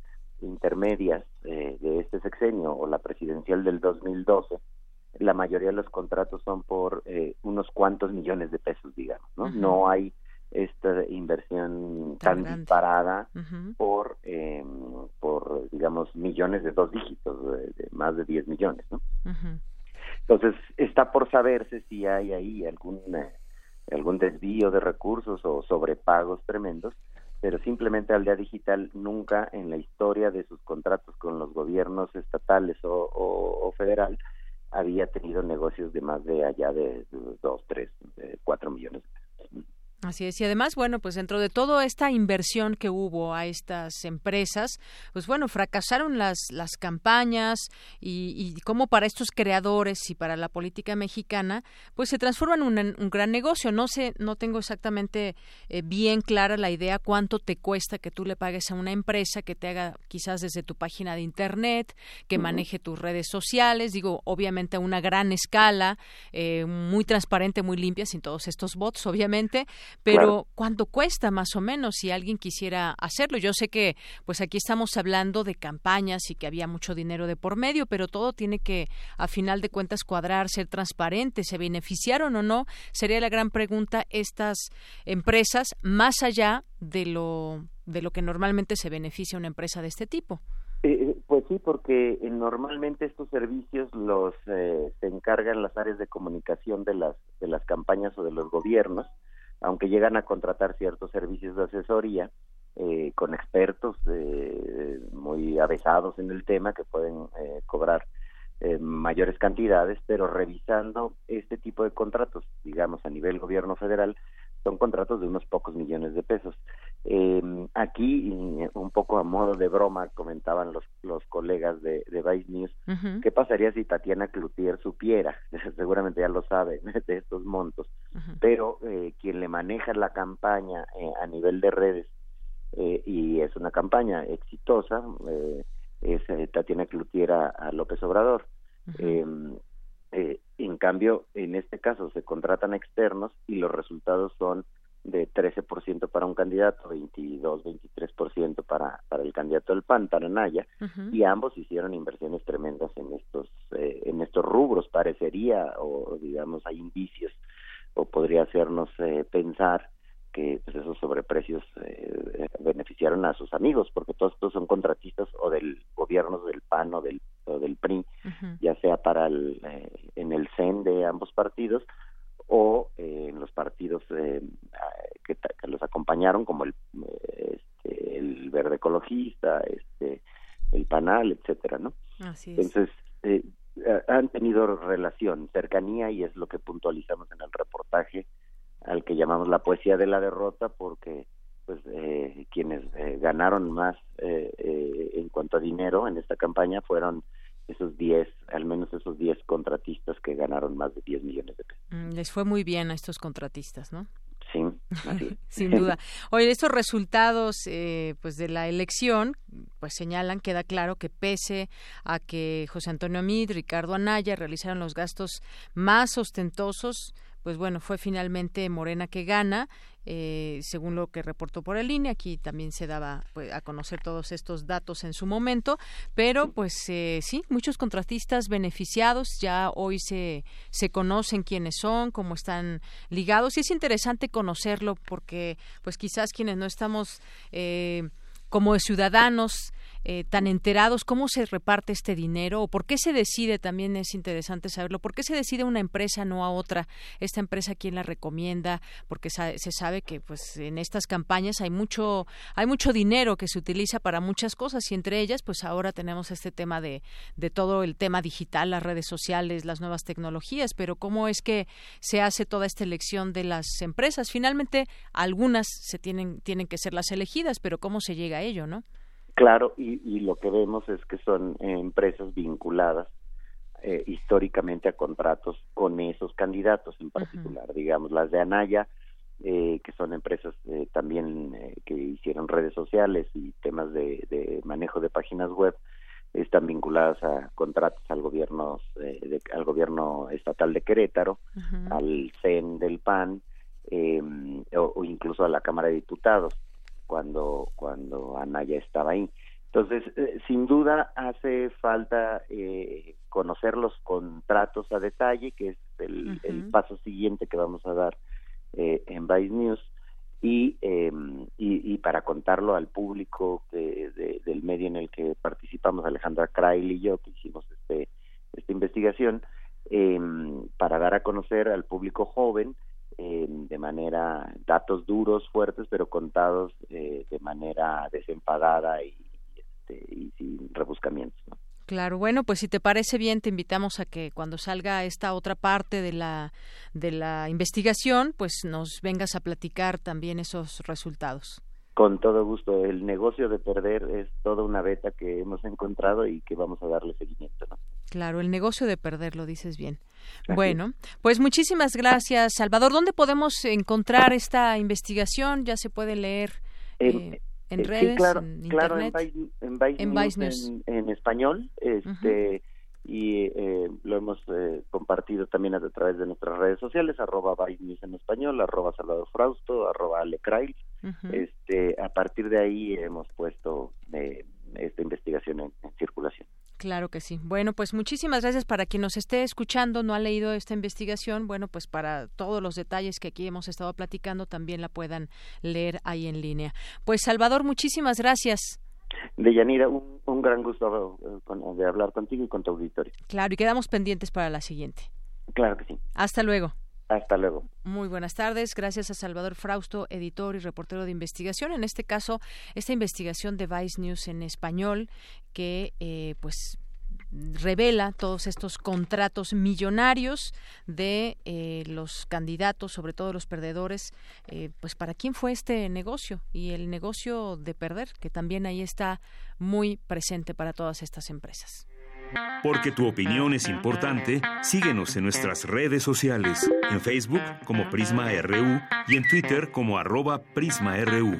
intermedias eh, de este sexenio o la presidencial del 2012, la mayoría de los contratos son por eh, unos cuantos millones de pesos, digamos, ¿no? No hay esta inversión tan, disparada por, eh, por, digamos, millones de dos dígitos, de, más de 10 millones, ¿no? Entonces, está por saberse si hay ahí algún, algún desvío de recursos o sobrepagos tremendos pero simplemente Aldea Digital nunca en la historia de sus contratos con los gobiernos estatales o, federal había tenido negocios de más de allá de dos, tres, cuatro millones de pesos. Así es, y además, bueno, pues dentro de toda esta inversión que hubo a estas empresas, pues bueno, fracasaron las, las campañas y, y como para estos creadores y para la política mexicana, pues se transforma en un, gran negocio. No sé, no tengo exactamente eh, bien clara la idea cuánto te cuesta que tú le pagues a una empresa que te haga quizás desde tu página de internet, que maneje tus redes sociales, digo, obviamente a una gran escala, eh, muy transparente, muy limpia, sin todos estos bots, obviamente pero ¿cuánto cuesta más o menos si alguien quisiera hacerlo? Yo sé que pues aquí estamos hablando de campañas y que había mucho dinero de por medio, pero todo tiene que a final de cuentas cuadrar, ser transparente, se beneficiaron o no, sería la gran pregunta estas empresas más allá de lo de lo que normalmente se beneficia una empresa de este tipo. Eh, eh, pues sí, porque eh, normalmente estos servicios los se encargan las áreas de comunicación de las de las campañas o de los gobiernos aunque llegan a contratar ciertos servicios de asesoría eh, con expertos eh, muy avesados en el tema que pueden eh, cobrar mayores cantidades, pero revisando este tipo de contratos, digamos a nivel gobierno federal, son contratos de unos pocos millones de pesos. Eh, aquí, un poco a modo de broma, comentaban los, los colegas de, de Vice News, ¿qué pasaría si Tatiana Cloutier supiera? Seguramente ya lo sabe, de estos montos, pero eh, quien le maneja la campaña eh, a nivel de redes, eh, y es una campaña exitosa, eh, es Tatiana Cloutier a, López Obrador. Eh, en cambio, en este caso se contratan externos y los resultados son de 13% para un candidato, 22, 23% para, para el candidato del PAN, Taranaya, y ambos hicieron inversiones tremendas en estos, eh, en estos rubros. Parecería, o digamos, hay indicios, o podría hacernos eh, pensar que pues, esos sobreprecios eh, beneficiaron a sus amigos, porque todos estos son contratistas o del gobierno del PAN o del, o del PRI, ya sea para el, eh, en el CEN de ambos partidos o eh, en los partidos que, que, los acompañaron, como el, este, el Verde Ecologista, este, el PANAL, etcétera, ¿no? Entonces, han tenido relación, cercanía, y es lo que puntualizamos en el reportaje, al que llamamos la poesía de la derrota porque pues eh, quienes eh, ganaron más eh, en cuanto a dinero en esta campaña fueron esos 10, al menos esos 10 contratistas que ganaron más de 10 millones de pesos. Mm, les fue muy bien a estos contratistas, ¿no? Sí, sin duda. Oye, estos resultados pues de la elección pues señalan, queda claro que pese a que José Antonio Amid, Ricardo Anaya realizaron los gastos más ostentosos, pues bueno, fue finalmente Morena que gana, eh, según lo que reportó por el INE. Aquí también se daba pues, a conocer todos estos datos en su momento, pero pues eh, sí, muchos contratistas beneficiados ya hoy se, se conocen quiénes son, cómo están ligados y es interesante conocerlo porque pues quizás quienes no estamos eh, como ciudadanos eh, tan enterados cómo se reparte este dinero o por qué se decide, también es interesante saberlo, por qué se decide una empresa no a otra, esta empresa quién la recomienda, porque se sabe que pues en estas campañas hay mucho hay mucho dinero que se utiliza para muchas cosas y entre ellas pues ahora tenemos este tema de, de todo el tema digital, las redes sociales, las nuevas tecnologías, pero cómo es que se hace toda esta elección de las empresas. Finalmente algunas se tienen tienen que ser las elegidas, pero cómo se llega a ello, ¿no? Claro, y, lo que vemos es que son empresas vinculadas eh, históricamente a contratos con esos candidatos en particular, digamos las de Anaya, eh, que son empresas eh, también que hicieron redes sociales y temas de, manejo de páginas web, están vinculadas a contratos al gobierno al gobierno estatal de Querétaro, al CEN del PAN o, o incluso a la Cámara de Diputados cuando, cuando Anaya estaba ahí. Entonces, eh, sin duda hace falta eh, conocer los contratos a detalle, que es el, paso siguiente que vamos a dar eh, en Vice News, y, em, y, para contarlo al público del medio en el que participamos, Alejandra Krail y yo, que hicimos este, esta investigación, em, para dar a conocer al público joven de manera, datos duros, fuertes, pero contados eh, de manera desenfadada y, este, y sin rebuscamientos. Claro, bueno, pues si te parece bien, te invitamos a que cuando salga esta otra parte de la de la investigación, pues nos vengas a platicar también esos resultados. Con todo gusto. El negocio de perder es toda una beta que hemos encontrado y que vamos a darle seguimiento. ¿no? Claro, el negocio de perder, lo dices bien. Bueno, pues muchísimas gracias, Salvador. ¿Dónde podemos encontrar esta investigación? ¿Ya se puede leer eh, en eh, redes, claro, en claro, en, Vice, en, español. Este, Y eh, lo hemos compartido también a través de nuestras redes sociales, arroba News en español, arroba Salvador Frausto, arroba Ale este, a partir de ahí hemos puesto esta investigación en circulación. Claro que sí. Bueno, pues muchísimas gracias para quien nos esté escuchando, no ha leído esta investigación, bueno, pues para todos los detalles que aquí hemos estado platicando también la puedan leer ahí en línea. Pues Salvador, muchísimas gracias. Deyanira, un, un gran gusto eh, de hablar contigo y con tu auditorio. Claro, y quedamos pendientes para la siguiente. Claro que sí. Hasta luego. Hasta luego. Muy buenas tardes. Gracias a Salvador Frausto, editor y reportero de investigación. En este caso, esta investigación de Vice News en español que, eh, pues, revela todos estos contratos millonarios de eh, los candidatos, sobre todo los perdedores, eh, pues para quién fue este negocio y el negocio de perder, que también ahí está muy presente para todas estas empresas. Porque tu opinión es importante, síguenos en nuestras redes sociales, en Facebook como Prisma RU y en Twitter como arroba PrismaRU.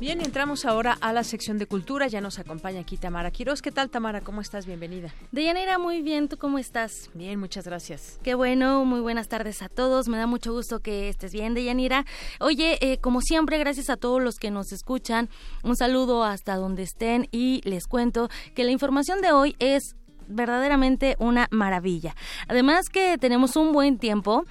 Bien, entramos ahora a la sección de cultura. Ya nos acompaña aquí Tamara Quiroz. ¿Qué tal, Tamara? ¿Cómo estás? Bienvenida. Deyanira, muy bien. ¿Tú cómo estás? Bien, muchas gracias. Qué bueno. Muy buenas tardes a todos. Me da mucho gusto que estés bien, Deyanira. Oye, eh, como siempre, gracias a todos los que nos escuchan. Un saludo hasta donde estén y les cuento que la información de hoy es verdaderamente una maravilla. Además que tenemos un buen tiempo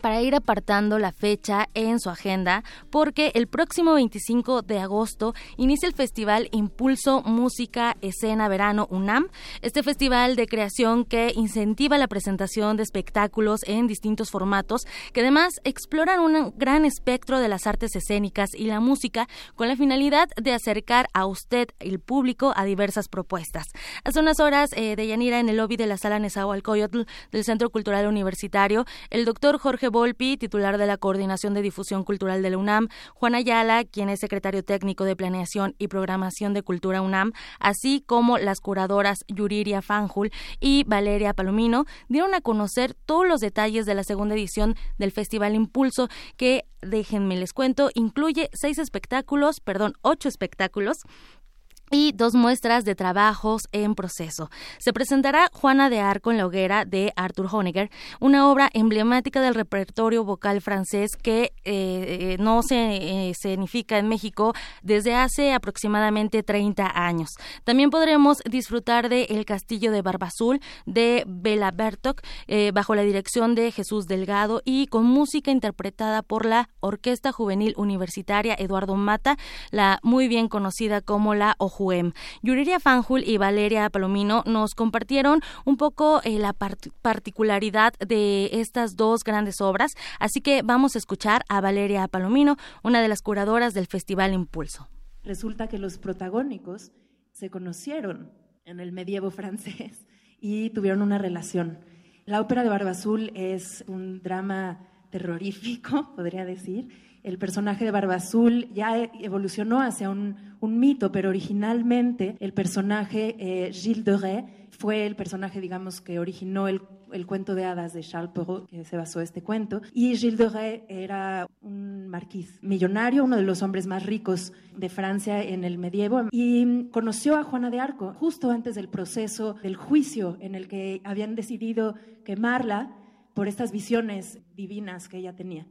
para ir apartando la fecha en su agenda porque el próximo 25 de agosto inicia el festival Impulso Música Escena Verano UNAM, este festival de creación que incentiva la presentación de espectáculos en distintos formatos que además exploran un gran espectro de las artes escénicas y la música con la finalidad de acercar a usted, el público, a diversas propuestas. Hace unas horas eh, de Yanira en el lobby de la sala Nezahualcóyotl del Centro Cultural Universitario, el doctor Jorge Volpi, titular de la Coordinación de Difusión Cultural de la UNAM, Juan Ayala, quien es secretario técnico de Planeación y Programación de Cultura UNAM, así como las curadoras Yuriria Fanjul y Valeria Palomino, dieron a conocer todos los detalles de la segunda edición del Festival Impulso, que, déjenme les cuento, incluye seis espectáculos, perdón, ocho espectáculos y dos muestras de trabajos en proceso. Se presentará Juana de Arco en la hoguera de Arthur Honegger, una obra emblemática del repertorio vocal francés que eh, no se eh, en México desde hace aproximadamente 30 años. También podremos disfrutar de El Castillo de Barba Azul de Bela Bertok eh, bajo la dirección de Jesús Delgado y con música interpretada por la Orquesta Juvenil Universitaria Eduardo Mata, la muy bien conocida como la Juem. Yuriria Fanjul y Valeria Palomino nos compartieron un poco eh, la particularidad de estas dos grandes obras, así que vamos a escuchar a Valeria Palomino, una de las curadoras del Festival Impulso. Resulta que los protagónicos se conocieron en el medievo francés y tuvieron una relación. La ópera de Barba Azul es un drama terrorífico, podría decir, el personaje de Barba Azul ya evolucionó hacia un, mito, pero originalmente el personaje eh, Gilles de Rais fue el personaje, digamos, que originó el, cuento de hadas de Charles Perrault, que se basó este cuento. Y Gilles de Rais era un marquís millonario, uno de los hombres más ricos de Francia en el medievo, y conoció a Juana de Arco justo antes del proceso del juicio en el que habían decidido quemarla por estas visiones divinas que ella tenía.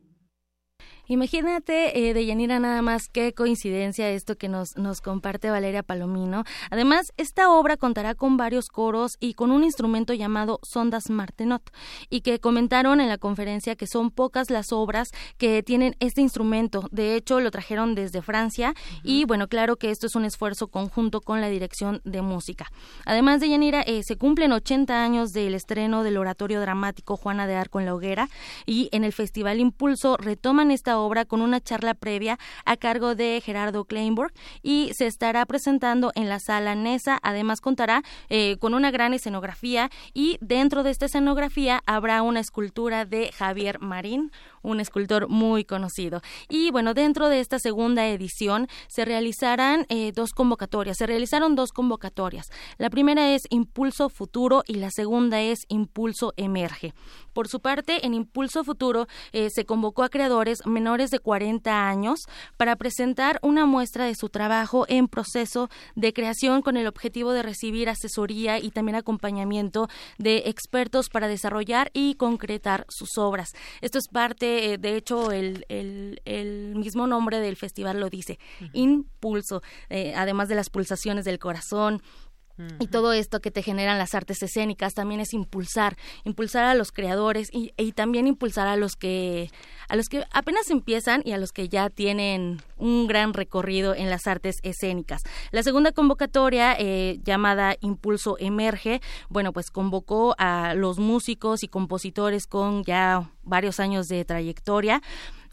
Imagínate, eh, Deyanira, nada más qué coincidencia esto que nos, nos comparte Valeria Palomino. Además, esta obra contará con varios coros y con un instrumento llamado sondas martenot, y que comentaron en la conferencia que son pocas las obras que tienen este instrumento. De hecho, lo trajeron desde Francia y, bueno, claro que esto es un esfuerzo conjunto con la dirección de música. Además, Deyanira, eh, se cumplen 80 años del estreno del oratorio dramático Juana de Arco en la Hoguera y en el Festival Impulso retoman esta obra con una charla previa a cargo de Gerardo Kleinburg y se estará presentando en la sala Nesa. Además contará eh, con una gran escenografía y dentro de esta escenografía habrá una escultura de Javier Marín, un escultor muy conocido. Y bueno, dentro de esta segunda edición se realizarán eh, dos convocatorias. Se realizaron dos convocatorias. La primera es Impulso Futuro y la segunda es Impulso Emerge. Por su parte, en Impulso Futuro eh, se convocó a creadores menores de 40 años para presentar una muestra de su trabajo en proceso de creación con el objetivo de recibir asesoría y también acompañamiento de expertos para desarrollar y concretar sus obras. Esto es parte eh, de hecho, el, el, mismo nombre del festival lo dice, impulso, eh, además de las pulsaciones del corazón, y todo esto que te generan las artes escénicas también es impulsar, impulsar a los creadores y, también impulsar a los que a los que apenas empiezan y a los que ya tienen un gran recorrido en las artes escénicas. La segunda convocatoria eh, llamada Impulso Emerge, bueno, pues convocó a los músicos y compositores con ya varios años de trayectoria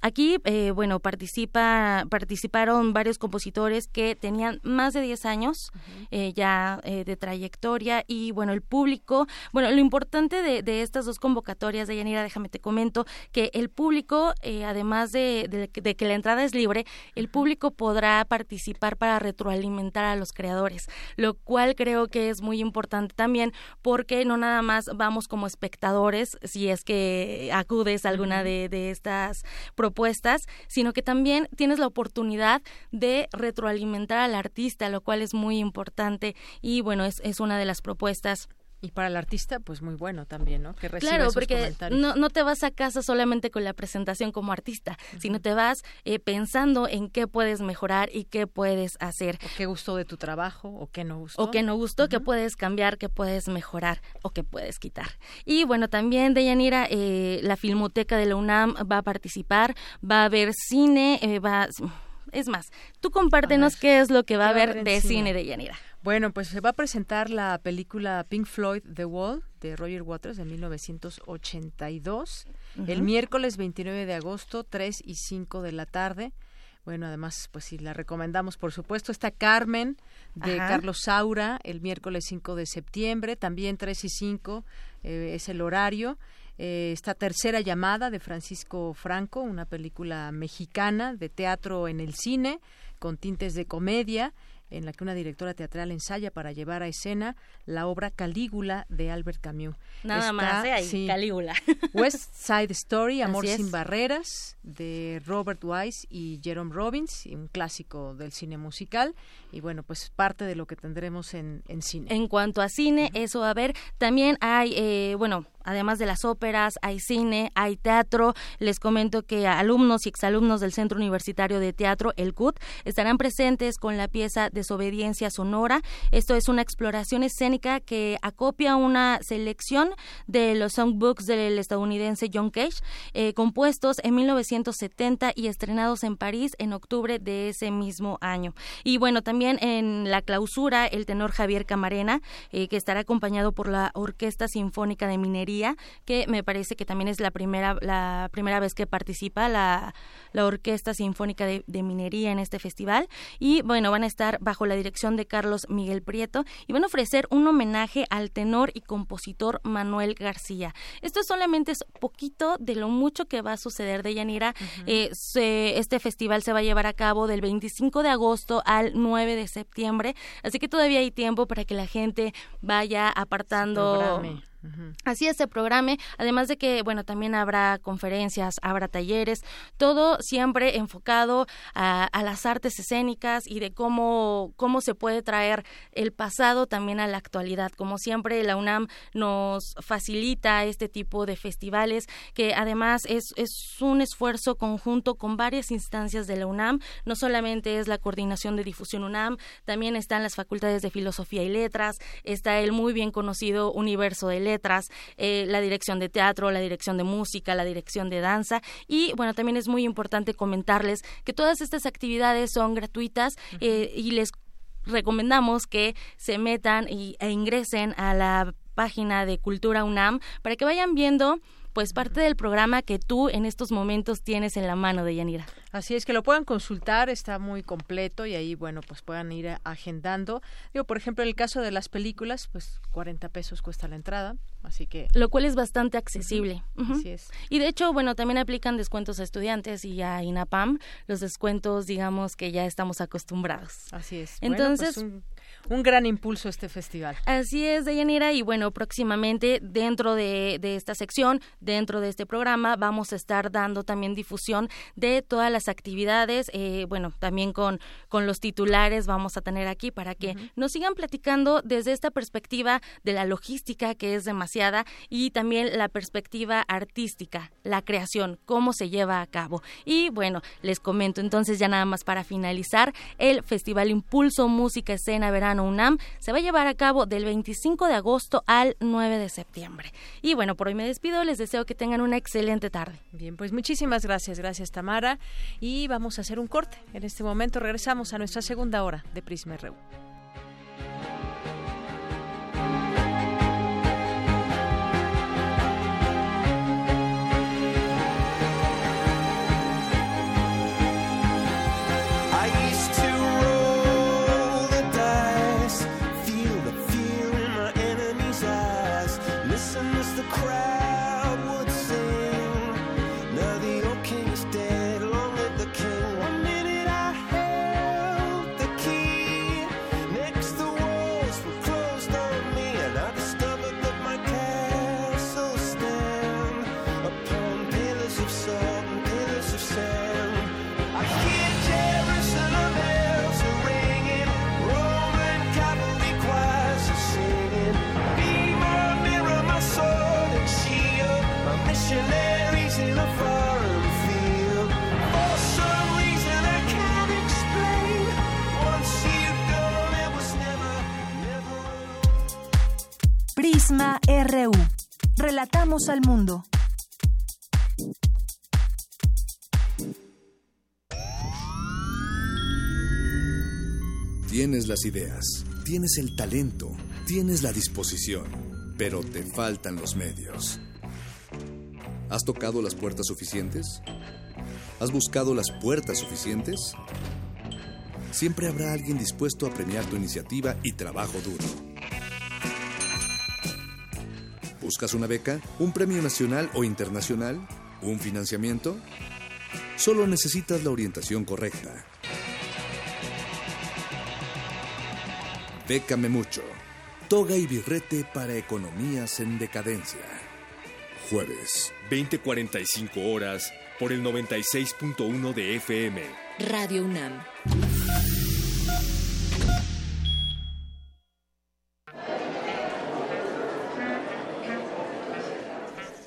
Aquí, eh, bueno, participa, participaron varios compositores que tenían más de 10 años eh, ya eh, de trayectoria y, bueno, el público, bueno, lo importante de, de estas dos convocatorias, de Yanira, déjame te comento, que el público, además de, de, que la entrada es libre, el público podrá participar para retroalimentar a los creadores, lo cual creo que es muy importante también porque no nada más vamos como espectadores, si es que acudes a alguna de, de estas propuestas, propuestas, sino que también tienes la oportunidad de retroalimentar al artista, lo cual es muy importante. Y bueno, es, es una de las propuestas y para el artista, pues muy bueno también, ¿no? Que claro, porque no, no te vas a casa solamente con la presentación como artista, sino te vas eh, pensando en qué puedes mejorar y qué puedes hacer. O qué gustó de tu trabajo, o qué no gustó. O qué no gustó, qué puedes cambiar, qué puedes mejorar o qué puedes quitar. Y bueno, también Deyanira, eh, la Filmoteca de la UNAM va a participar, va a haber cine, eh, va... Es más, tú compártenos qué es lo que va a haber de cine, de Yanira. Bueno, pues se va a presentar la película Pink Floyd The Wall de Roger Waters de 1982 el miércoles 29 de agosto 3 y 5 de la tarde. Bueno, además, pues sí, la recomendamos, por supuesto. Está Carmen de Carlos Saura el miércoles 5 de septiembre, también 3 y 5 eh, es el horario. Eh, esta tercera llamada de Francisco Franco, una película mexicana de teatro en el cine con tintes de comedia en la que una directora teatral ensaya para llevar a escena la obra Calígula de Albert Camus. Nada más, ¿eh? Ahí, Calígula. West Side Story, Amor sin barreras, de Robert Wise y Jerome Robbins, un clásico del cine musical. Y bueno, pues parte de lo que tendremos en, en cine. En cuanto a cine, eso a ver, también hay, eh, bueno, Además de las óperas, hay cine, hay teatro. Les comento que alumnos y exalumnos del Centro Universitario de Teatro, el CUT, estarán presentes con la pieza Desobediencia Sonora. Esto es una exploración escénica que acopia una selección de los songbooks del estadounidense John Cage, eh, compuestos en 1970 y estrenados en París en octubre de ese mismo año. Y bueno, también en la clausura, el tenor Javier Camarena, eh, que estará acompañado por la Orquesta Sinfónica de Minería que me parece que también es la primera, la primera vez que participa la, la Orquesta Sinfónica de, Minería en este festival. Y bueno, van a estar bajo la dirección de Carlos Miguel Prieto y van a ofrecer un homenaje al tenor y compositor Manuel García. Esto solamente es poquito de lo mucho que va a suceder de Yanira. Eh, este festival se va a llevar a cabo del 25 de agosto al 9 de septiembre, así que todavía hay tiempo para que la gente vaya apartando Así es, se programe, además de que, bueno, también habrá conferencias, habrá talleres, todo siempre enfocado a, las artes escénicas y de cómo, cómo se puede traer el pasado también a la actualidad. Como siempre, la UNAM nos facilita este tipo de festivales, que además es, es un esfuerzo conjunto con varias instancias de la UNAM, no solamente es la coordinación de difusión UNAM, también están las facultades de filosofía y letras, está el muy bien conocido universo de letras, letras, eh, la dirección de teatro, la dirección de música, la dirección de danza. Y bueno, también es muy importante comentarles que todas estas actividades son gratuitas eh, y les recomendamos que se metan y, e ingresen a la página de Cultura UNAM para que vayan viendo pues parte del programa que tú en estos momentos tienes en la mano de Yanira. Así es que lo puedan consultar, está muy completo y ahí, bueno, pues puedan ir agendando. Digo, por ejemplo, en el caso de las películas, pues 40 pesos cuesta la entrada, así que... Lo cual es bastante accesible. Así es. Y de hecho, bueno, también aplican descuentos a estudiantes y a INAPAM, los descuentos, digamos, que ya estamos acostumbrados. Así es. Entonces... un, un, gran impulso este festival. Así es, Deyanira, y bueno, próximamente dentro de, de esta sección, dentro de este programa, vamos a estar dando también difusión de todas las actividades, eh, bueno, también con, con los titulares vamos a tener aquí para que nos sigan platicando desde esta perspectiva de la logística que es demasiada y también la perspectiva artística, la creación, cómo se lleva a cabo. Y bueno, les comento entonces ya nada más para finalizar, el Festival Impulso Música Escena Verano UNAM se va a llevar a cabo del 25 de agosto al 9 de septiembre. Y bueno, por hoy me despido, les deseo que tengan una excelente tarde. Bien, pues muchísimas gracias, gracias Tamara y vamos a hacer un corte. En este momento regresamos a nuestra segunda hora de Prisma RU. RU. Relatamos al mundo. Tienes las ideas, tienes el talento, tienes la disposición, pero te faltan los medios. ¿Has tocado las puertas suficientes? ¿Has buscado las puertas suficientes? Siempre habrá alguien dispuesto a premiar tu iniciativa y trabajo duro. ¿Buscas una beca? ¿Un premio nacional o internacional? ¿Un financiamiento? Solo necesitas la orientación correcta. Bécame mucho. Toga y birrete para economías en decadencia. Jueves, 20:45 horas por el 96.1 de FM. Radio UNAM.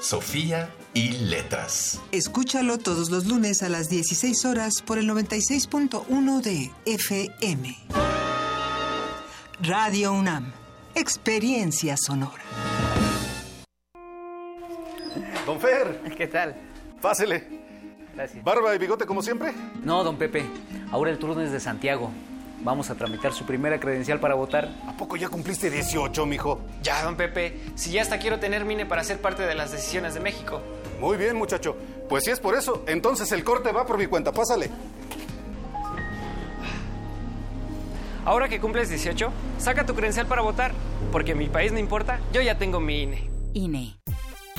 Sofía y Letras. Escúchalo todos los lunes a las 16 horas por el 96.1 de FM. Radio UNAM. Experiencia sonora. Don Fer. ¿Qué tal? Pásele. Gracias. ¿Barba y bigote como siempre? No, don Pepe. Ahora el turno es de Santiago. Vamos a tramitar su primera credencial para votar. ¿A poco ya cumpliste 18, mijo? Ya, don Pepe. Si ya hasta quiero tener mine para ser parte de las decisiones de México. Muy bien, muchacho. Pues si es por eso, entonces el corte va por mi cuenta. Pásale. Ahora que cumples 18, saca tu credencial para votar. Porque mi país no importa, yo ya tengo mi INE. INE.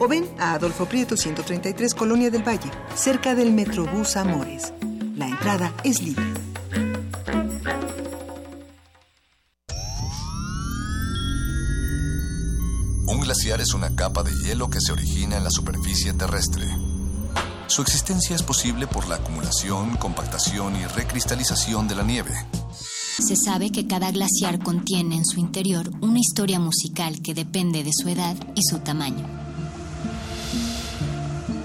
o ven a Adolfo Prieto 133 Colonia del Valle, cerca del Metrobús Amores. La entrada es libre. Un glaciar es una capa de hielo que se origina en la superficie terrestre. Su existencia es posible por la acumulación, compactación y recristalización de la nieve. Se sabe que cada glaciar contiene en su interior una historia musical que depende de su edad y su tamaño.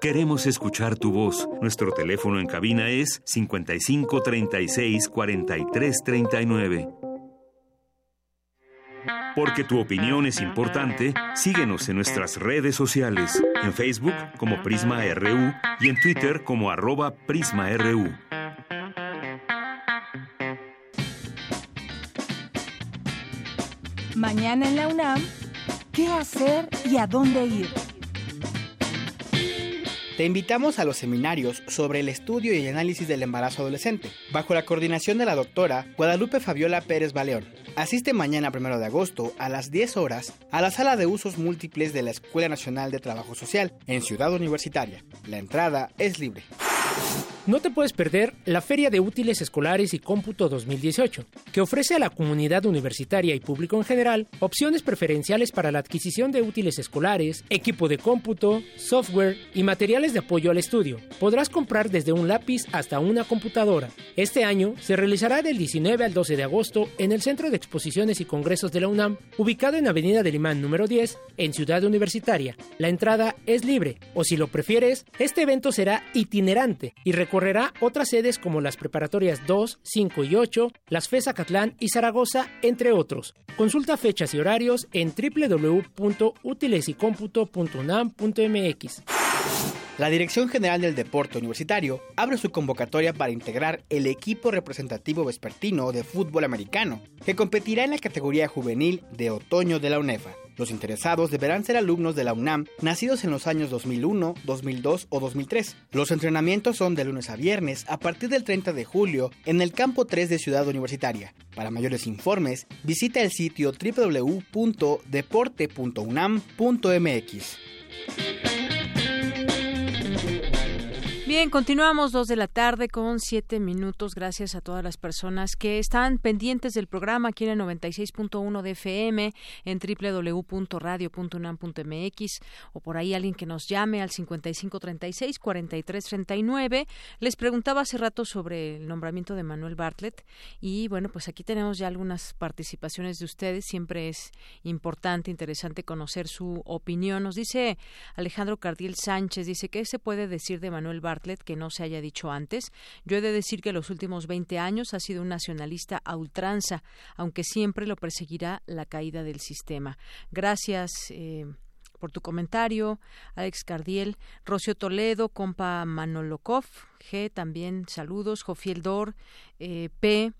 Queremos escuchar tu voz. Nuestro teléfono en cabina es 55 36 43 39. Porque tu opinión es importante, síguenos en nuestras redes sociales, en Facebook como Prisma RU y en Twitter como arroba PrismaRU. Mañana en la UNAM, ¿qué hacer y a dónde ir? Te invitamos a los seminarios sobre el estudio y análisis del embarazo adolescente, bajo la coordinación de la doctora Guadalupe Fabiola Pérez Baleón. Asiste mañana 1 de agosto a las 10 horas a la sala de usos múltiples de la Escuela Nacional de Trabajo Social en Ciudad Universitaria. La entrada es libre. No te puedes perder la Feria de Útiles Escolares y Cómputo 2018, que ofrece a la comunidad universitaria y público en general opciones preferenciales para la adquisición de útiles escolares, equipo de cómputo, software y materiales de apoyo al estudio. Podrás comprar desde un lápiz hasta una computadora. Este año se realizará del 19 al 12 de agosto en el Centro de Exposiciones y Congresos de la UNAM, ubicado en Avenida del Imán número 10, en Ciudad Universitaria. La entrada es libre, o si lo prefieres, este evento será itinerante y recorrerá otras sedes como las preparatorias 2, 5 y 8, las FES Acatlán y Zaragoza, entre otros. Consulta fechas y horarios en www.utilesycomputo.unam.mx. La Dirección General del Deporte Universitario abre su convocatoria para integrar el equipo representativo vespertino de fútbol americano, que competirá en la categoría juvenil de otoño de la UNEFA. Los interesados deberán ser alumnos de la UNAM nacidos en los años 2001, 2002 o 2003. Los entrenamientos son de lunes a viernes a partir del 30 de julio en el campo 3 de Ciudad Universitaria. Para mayores informes, visita el sitio www.deporte.unam.mx. Bien, continuamos dos de la tarde con siete minutos. Gracias a todas las personas que están pendientes del programa aquí en el 96.1 de FM, en www.radio.unam.mx o por ahí alguien que nos llame al 5536-4339. Les preguntaba hace rato sobre el nombramiento de Manuel Bartlett y bueno, pues aquí tenemos ya algunas participaciones de ustedes. Siempre es importante, interesante conocer su opinión. Nos dice Alejandro Cardiel Sánchez, dice, ¿qué se puede decir de Manuel Bartlett? Que no se haya dicho antes. Yo he de decir que los últimos 20 años ha sido un nacionalista a ultranza, aunque siempre lo perseguirá la caída del sistema. Gracias. Eh, por tu comentario, Alex Cardiel, Rocio Toledo, compa Manolokov, G, también saludos, Jofiel Dor, eh, P,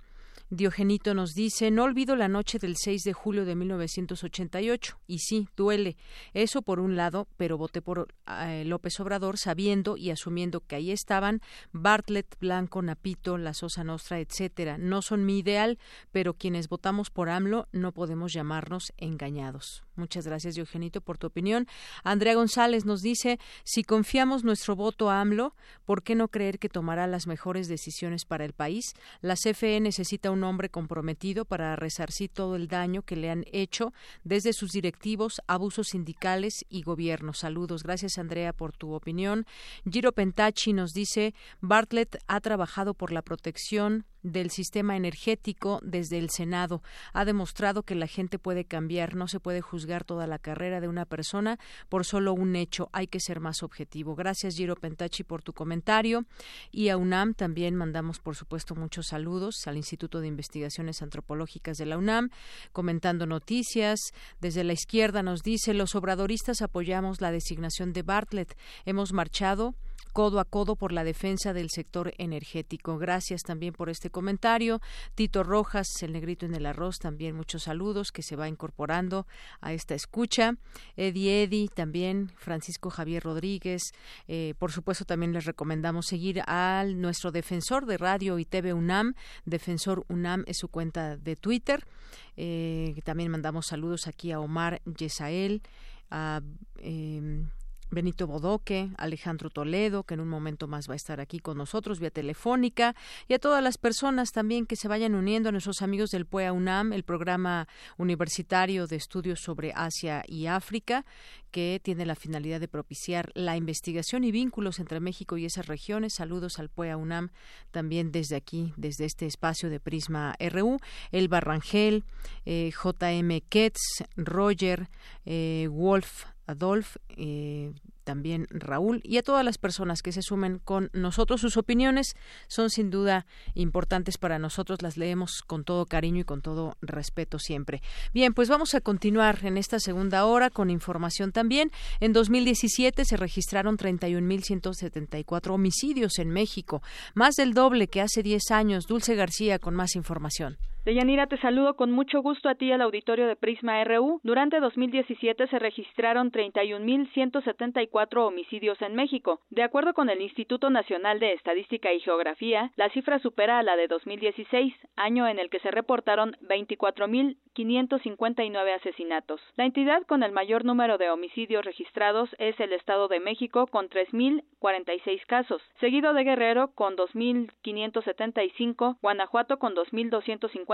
Diogenito nos dice, no olvido la noche del 6 de julio de 1988. Y sí, duele. Eso por un lado, pero voté por eh, López Obrador sabiendo y asumiendo que ahí estaban Bartlett, Blanco, Napito, La Sosa Nostra, etcétera. No son mi ideal, pero quienes votamos por AMLO no podemos llamarnos engañados. Muchas gracias, Diogenito, por tu opinión. Andrea González nos dice, si confiamos nuestro voto a AMLO, ¿por qué no creer que tomará las mejores decisiones para el país? La CFE necesita un hombre comprometido para resarcir todo el daño que le han hecho desde sus directivos, abusos sindicales y gobierno. Saludos. Gracias, Andrea, por tu opinión. Giro Pentachi nos dice, Bartlett ha trabajado por la protección del sistema energético desde el Senado. Ha demostrado que la gente puede cambiar, no se puede juzgar toda la carrera de una persona por solo un hecho, hay que ser más objetivo. Gracias Giro Pentachi por tu comentario y a UNAM también mandamos por supuesto muchos saludos al Instituto de Investigaciones Antropológicas de la UNAM comentando noticias. Desde la izquierda nos dice los obradoristas apoyamos la designación de Bartlett. Hemos marchado codo a codo por la defensa del sector energético. Gracias también por este comentario. Tito Rojas, el negrito en el arroz, también muchos saludos que se va incorporando a esta escucha. Eddie Eddy, también Francisco Javier Rodríguez. Eh, por supuesto, también les recomendamos seguir a nuestro defensor de radio y TV UNAM. Defensor UNAM es su cuenta de Twitter. Eh, también mandamos saludos aquí a Omar Yesael, a em, Benito Bodoque, Alejandro Toledo, que en un momento más va a estar aquí con nosotros vía telefónica, y a todas las personas también que se vayan uniendo, a nuestros amigos del PUEA UNAM, el programa universitario de estudios sobre Asia y África, que tiene la finalidad de propiciar la investigación y vínculos entre México y esas regiones. Saludos al PUEA UNAM también desde aquí, desde este espacio de Prisma RU, el Barrangel, eh, JM Ketz, Roger, eh, Wolf, Adolf, eh, también Raúl y a todas las personas que se sumen con nosotros. Sus opiniones son sin duda importantes para nosotros, las leemos con todo cariño y con todo respeto siempre. Bien, pues vamos a continuar en esta segunda hora con información también. En 2017 se registraron 31.174 homicidios en México, más del doble que hace 10 años. Dulce García con más información. Deyanira, te saludo con mucho gusto a ti al auditorio de Prisma RU. Durante 2017 se registraron 31.174 homicidios en México. De acuerdo con el Instituto Nacional de Estadística y Geografía, la cifra supera a la de 2016, año en el que se reportaron 24.559 asesinatos. La entidad con el mayor número de homicidios registrados es el Estado de México con 3.046 casos, seguido de Guerrero con 2.575, Guanajuato con 2.250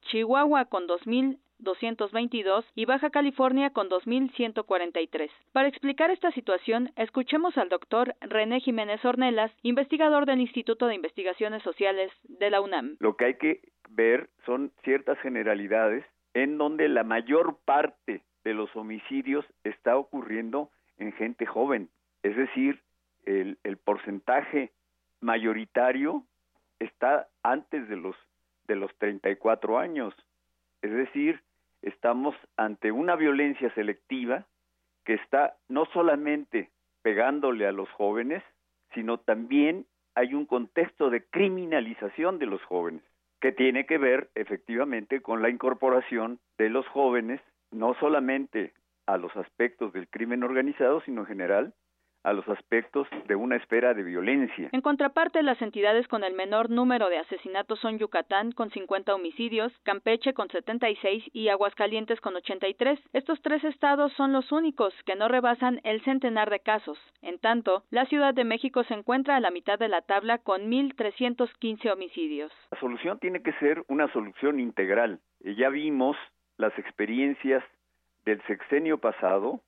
Chihuahua con 2.222 y Baja California con 2.143. Para explicar esta situación, escuchemos al doctor René Jiménez Ornelas, investigador del Instituto de Investigaciones Sociales de la UNAM. Lo que hay que ver son ciertas generalidades en donde la mayor parte de los homicidios está ocurriendo en gente joven, es decir, el, el porcentaje mayoritario está antes de los de los 34 años. Es decir, estamos ante una violencia selectiva que está no solamente pegándole a los jóvenes, sino también hay un contexto de criminalización de los jóvenes, que tiene que ver efectivamente con la incorporación de los jóvenes, no solamente a los aspectos del crimen organizado, sino en general a los aspectos de una esfera de violencia. En contraparte, las entidades con el menor número de asesinatos son Yucatán con 50 homicidios, Campeche con 76 y Aguascalientes con 83. Estos tres estados son los únicos que no rebasan el centenar de casos. En tanto, la Ciudad de México se encuentra a la mitad de la tabla con 1.315 homicidios. La solución tiene que ser una solución integral. Ya vimos las experiencias del sexenio pasado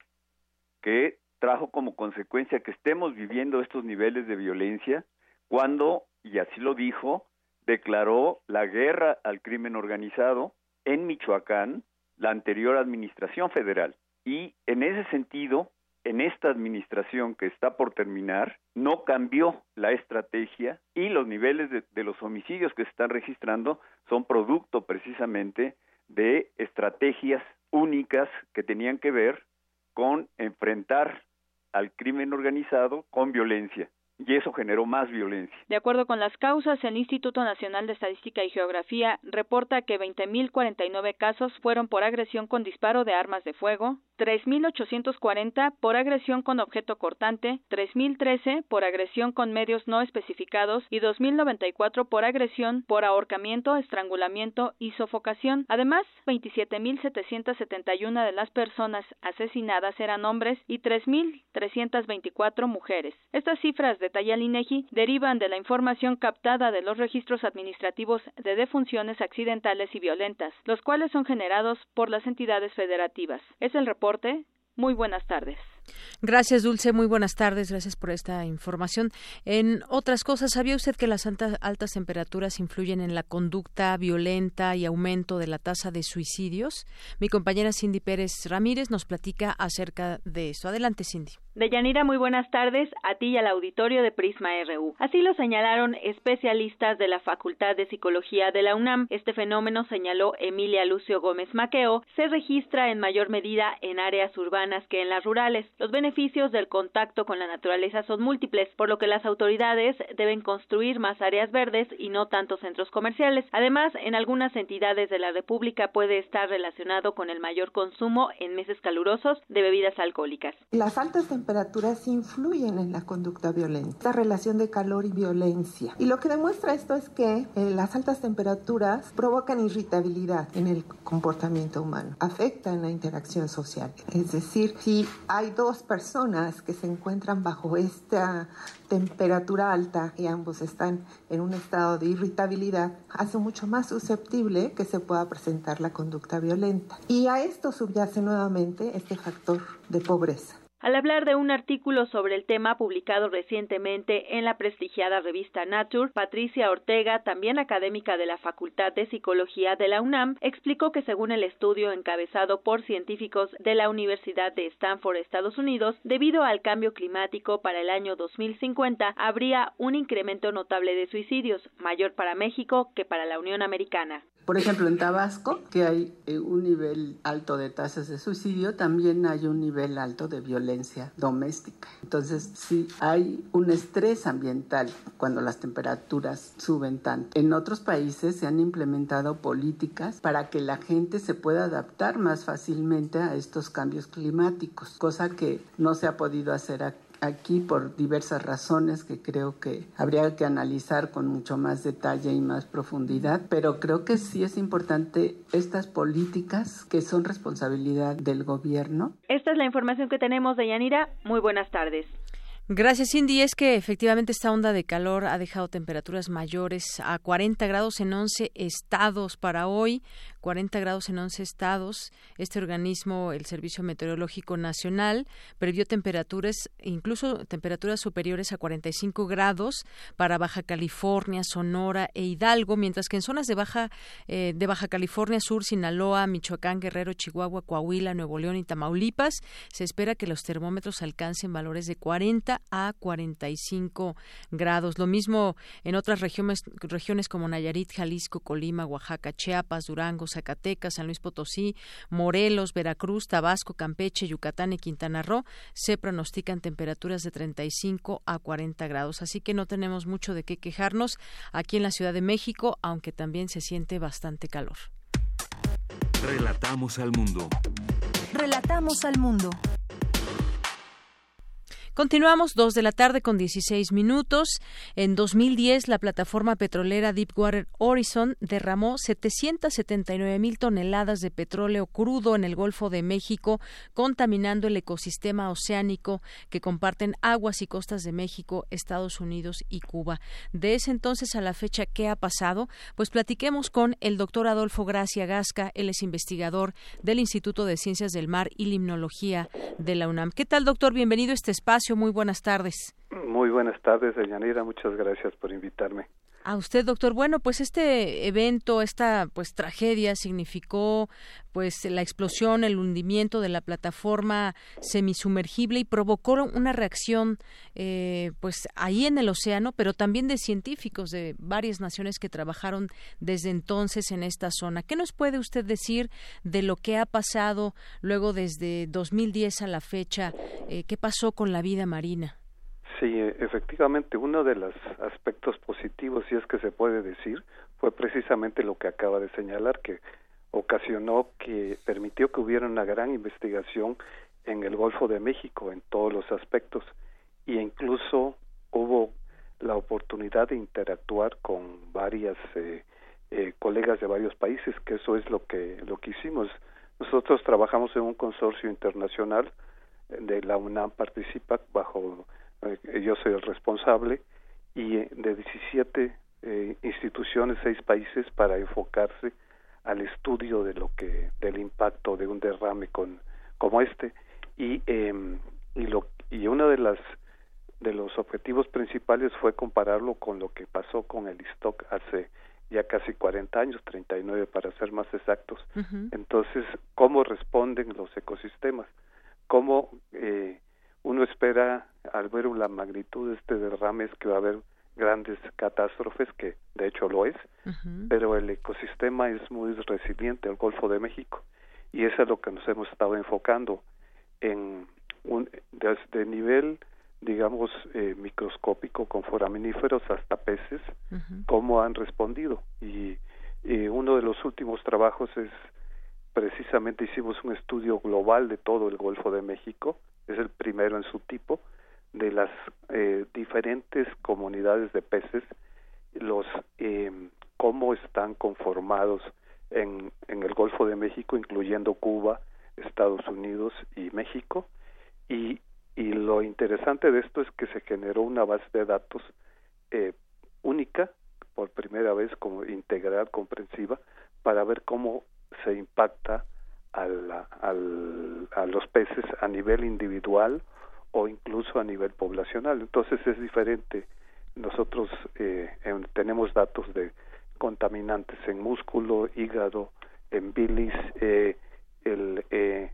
que trajo como consecuencia que estemos viviendo estos niveles de violencia cuando, y así lo dijo, declaró la guerra al crimen organizado en Michoacán la anterior administración federal. Y en ese sentido, en esta administración que está por terminar, no cambió la estrategia y los niveles de, de, los homicidios que se están registrando son producto precisamente de estrategias únicas que tenían que ver con enfrentar al crimen organizado con violencia y eso generó más violencia. De acuerdo con las causas, el Instituto Nacional de Estadística y Geografía reporta que 20.049 casos fueron por agresión con disparo de armas de fuego, 3.840 por agresión con objeto cortante, 3.013 por agresión con medios no especificados y 2.094 por agresión por ahorcamiento, estrangulamiento y sofocación. Además, 27.771 de las personas asesinadas eran hombres y 3.324 mujeres. Estas cifras detalla el INEGI, derivan de la información captada de los registros administrativos de defunciones accidentales y violentas, los cuales son generados por las entidades federativas. Es el reporte. Muy buenas tardes. Gracias, Dulce. Muy buenas tardes. Gracias por esta información. En otras cosas, ¿sabía usted que las altas temperaturas influyen en la conducta violenta y aumento de la tasa de suicidios? Mi compañera Cindy Pérez Ramírez nos platica acerca de esto. Adelante, Cindy. Deyanira, muy buenas tardes a ti y al auditorio de Prisma RU. Así lo señalaron especialistas de la Facultad de Psicología de la UNAM. Este fenómeno, señaló Emilia Lucio Gómez Maqueo, se registra en mayor medida en áreas urbanas que en las rurales. Los beneficios del contacto con la naturaleza son múltiples, por lo que las autoridades deben construir más áreas verdes y no tantos centros comerciales. Además, en algunas entidades de la República puede estar relacionado con el mayor consumo en meses calurosos de bebidas alcohólicas. Las altas temperaturas influyen en la conducta violenta, la relación de calor y violencia. Y lo que demuestra esto es que eh, las altas temperaturas provocan irritabilidad en el comportamiento humano, afectan la interacción social. Es decir, si hay dos personas que se encuentran bajo esta temperatura alta y ambos están en un estado de irritabilidad, hace mucho más susceptible que se pueda presentar la conducta violenta. Y a esto subyace nuevamente este factor de pobreza. Al hablar de un artículo sobre el tema publicado recientemente en la prestigiada revista Nature, Patricia Ortega, también académica de la Facultad de Psicología de la UNAM, explicó que según el estudio encabezado por científicos de la Universidad de Stanford, Estados Unidos, debido al cambio climático para el año 2050 habría un incremento notable de suicidios, mayor para México que para la Unión Americana. Por ejemplo, en Tabasco, que hay eh, un nivel alto de tasas de suicidio, también hay un nivel alto de violencia doméstica. Entonces, sí hay un estrés ambiental cuando las temperaturas suben tanto. En otros países se han implementado políticas para que la gente se pueda adaptar más fácilmente a estos cambios climáticos, cosa que no se ha podido hacer aquí aquí por diversas razones que creo que habría que analizar con mucho más detalle y más profundidad, pero creo que sí es importante estas políticas que son responsabilidad del gobierno. Esta es la información que tenemos de Yanira. Muy buenas tardes. Gracias, Cindy. Es que efectivamente esta onda de calor ha dejado temperaturas mayores a 40 grados en 11 estados para hoy. 40 grados en 11 estados. Este organismo, el Servicio Meteorológico Nacional, previó temperaturas, incluso temperaturas superiores a 45 grados para Baja California, Sonora e Hidalgo, mientras que en zonas de Baja, eh, de Baja California Sur, Sinaloa, Michoacán, Guerrero, Chihuahua, Coahuila, Nuevo León y Tamaulipas, se espera que los termómetros alcancen valores de 40 a 45 grados. Lo mismo en otras regiones, regiones como Nayarit, Jalisco, Colima, Oaxaca, Chiapas, Durango, Zacatecas, San Luis Potosí, Morelos, Veracruz, Tabasco, Campeche, Yucatán y Quintana Roo se pronostican temperaturas de 35 a 40 grados. Así que no tenemos mucho de qué quejarnos aquí en la Ciudad de México, aunque también se siente bastante calor. Relatamos al mundo. Relatamos al mundo. Continuamos dos de la tarde con 16 minutos. En 2010, la plataforma petrolera Deepwater Horizon derramó 779 mil toneladas de petróleo crudo en el Golfo de México, contaminando el ecosistema oceánico que comparten aguas y costas de México, Estados Unidos y Cuba. De ese entonces a la fecha, ¿qué ha pasado? Pues platiquemos con el doctor Adolfo Gracia Gasca. Él es investigador del Instituto de Ciencias del Mar y Limnología de la UNAM. ¿Qué tal, doctor? Bienvenido a este espacio. Muy buenas tardes. Muy buenas tardes, Yanira. Muchas gracias por invitarme. A usted, doctor. Bueno, pues este evento, esta pues tragedia significó pues la explosión, el hundimiento de la plataforma semisumergible y provocó una reacción eh, pues ahí en el océano, pero también de científicos de varias naciones que trabajaron desde entonces en esta zona. ¿Qué nos puede usted decir de lo que ha pasado luego desde 2010 a la fecha? Eh, ¿Qué pasó con la vida marina? Sí, efectivamente, uno de los aspectos positivos, si es que se puede decir, fue precisamente lo que acaba de señalar, que ocasionó que permitió que hubiera una gran investigación en el Golfo de México en todos los aspectos y incluso hubo la oportunidad de interactuar con varias eh, eh, colegas de varios países que eso es lo que lo que hicimos. Nosotros trabajamos en un consorcio internacional de la UNAM participa bajo eh, yo soy el responsable y de 17 instituciones seis países para enfocarse al estudio de lo que del impacto de un derrame con como este y eh, y lo y uno de las de los objetivos principales fue compararlo con lo que pasó con el stock hace ya casi 40 años, 39 para ser más exactos. Entonces, ¿cómo responden los ecosistemas? ¿Cómo eh, uno espera al ver la magnitud de este derrame es que va a haber grandes catástrofes, que de hecho lo es, pero el ecosistema es muy resiliente, el Golfo de México, y eso es lo que nos hemos estado enfocando en un, desde nivel, digamos, eh, microscópico con foraminíferos hasta peces, cómo han respondido. Y, y uno de los últimos trabajos es precisamente hicimos un estudio global de todo el Golfo de México, es el primero en su tipo, de las eh, diferentes comunidades de peces, los eh, cómo están conformados en, en el Golfo de México, incluyendo Cuba, Estados Unidos y México. Y, y lo interesante de esto es que se generó una base de datos eh, única, por primera vez como integral, comprensiva, para ver cómo se impacta al, al, a los peces a nivel individual o incluso a nivel poblacional. Entonces es diferente. Nosotros eh, tenemos datos de contaminantes en músculo, hígado, en bilis eh, el, eh,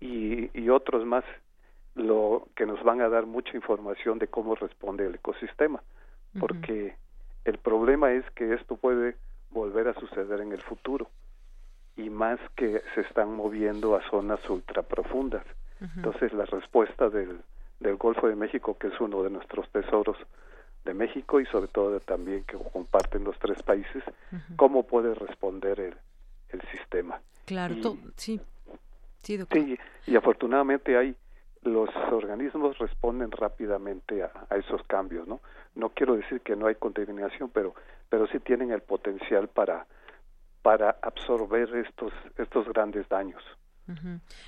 y, y otros más, lo que nos van a dar mucha información de cómo responde el ecosistema, porque el problema es que esto puede volver a suceder en el futuro y más que se están moviendo a zonas ultraprofundas. Entonces la respuesta del, del Golfo de México, que es uno de nuestros tesoros de México y sobre todo también que comparten los tres países, cómo puede responder el, el sistema. Claro, sí. Sí, doctor. sí, y afortunadamente hay los organismos responden rápidamente a, a, esos cambios, ¿no? No quiero decir que no hay contaminación, pero pero sí tienen el potencial para para absorber estos estos grandes daños.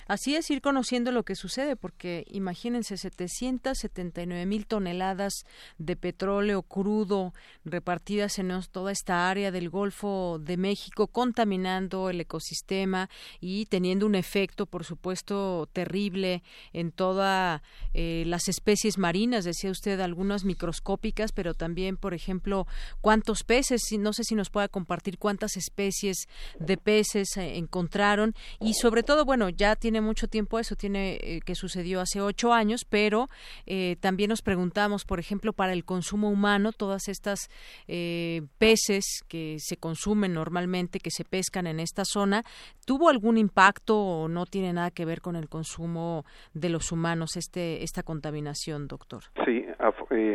Así es, ir conociendo lo que sucede, porque imagínense 779 mil toneladas de petróleo crudo repartidas en toda esta área del Golfo de México, contaminando el ecosistema y teniendo un efecto, por supuesto, terrible en todas eh, las especies marinas, decía usted, algunas microscópicas, pero también, por ejemplo, cuántos peces, no sé si nos pueda compartir cuántas especies de peces eh, encontraron y sobre todo, bueno, ya tiene mucho tiempo eso, tiene eh, que sucedió hace ocho años, pero eh, también nos preguntamos, por ejemplo, para el consumo humano, todas estas eh, peces que se consumen normalmente, que se pescan en esta zona, ¿tuvo algún impacto o no tiene nada que ver con el consumo de los humanos este esta contaminación, doctor? Sí,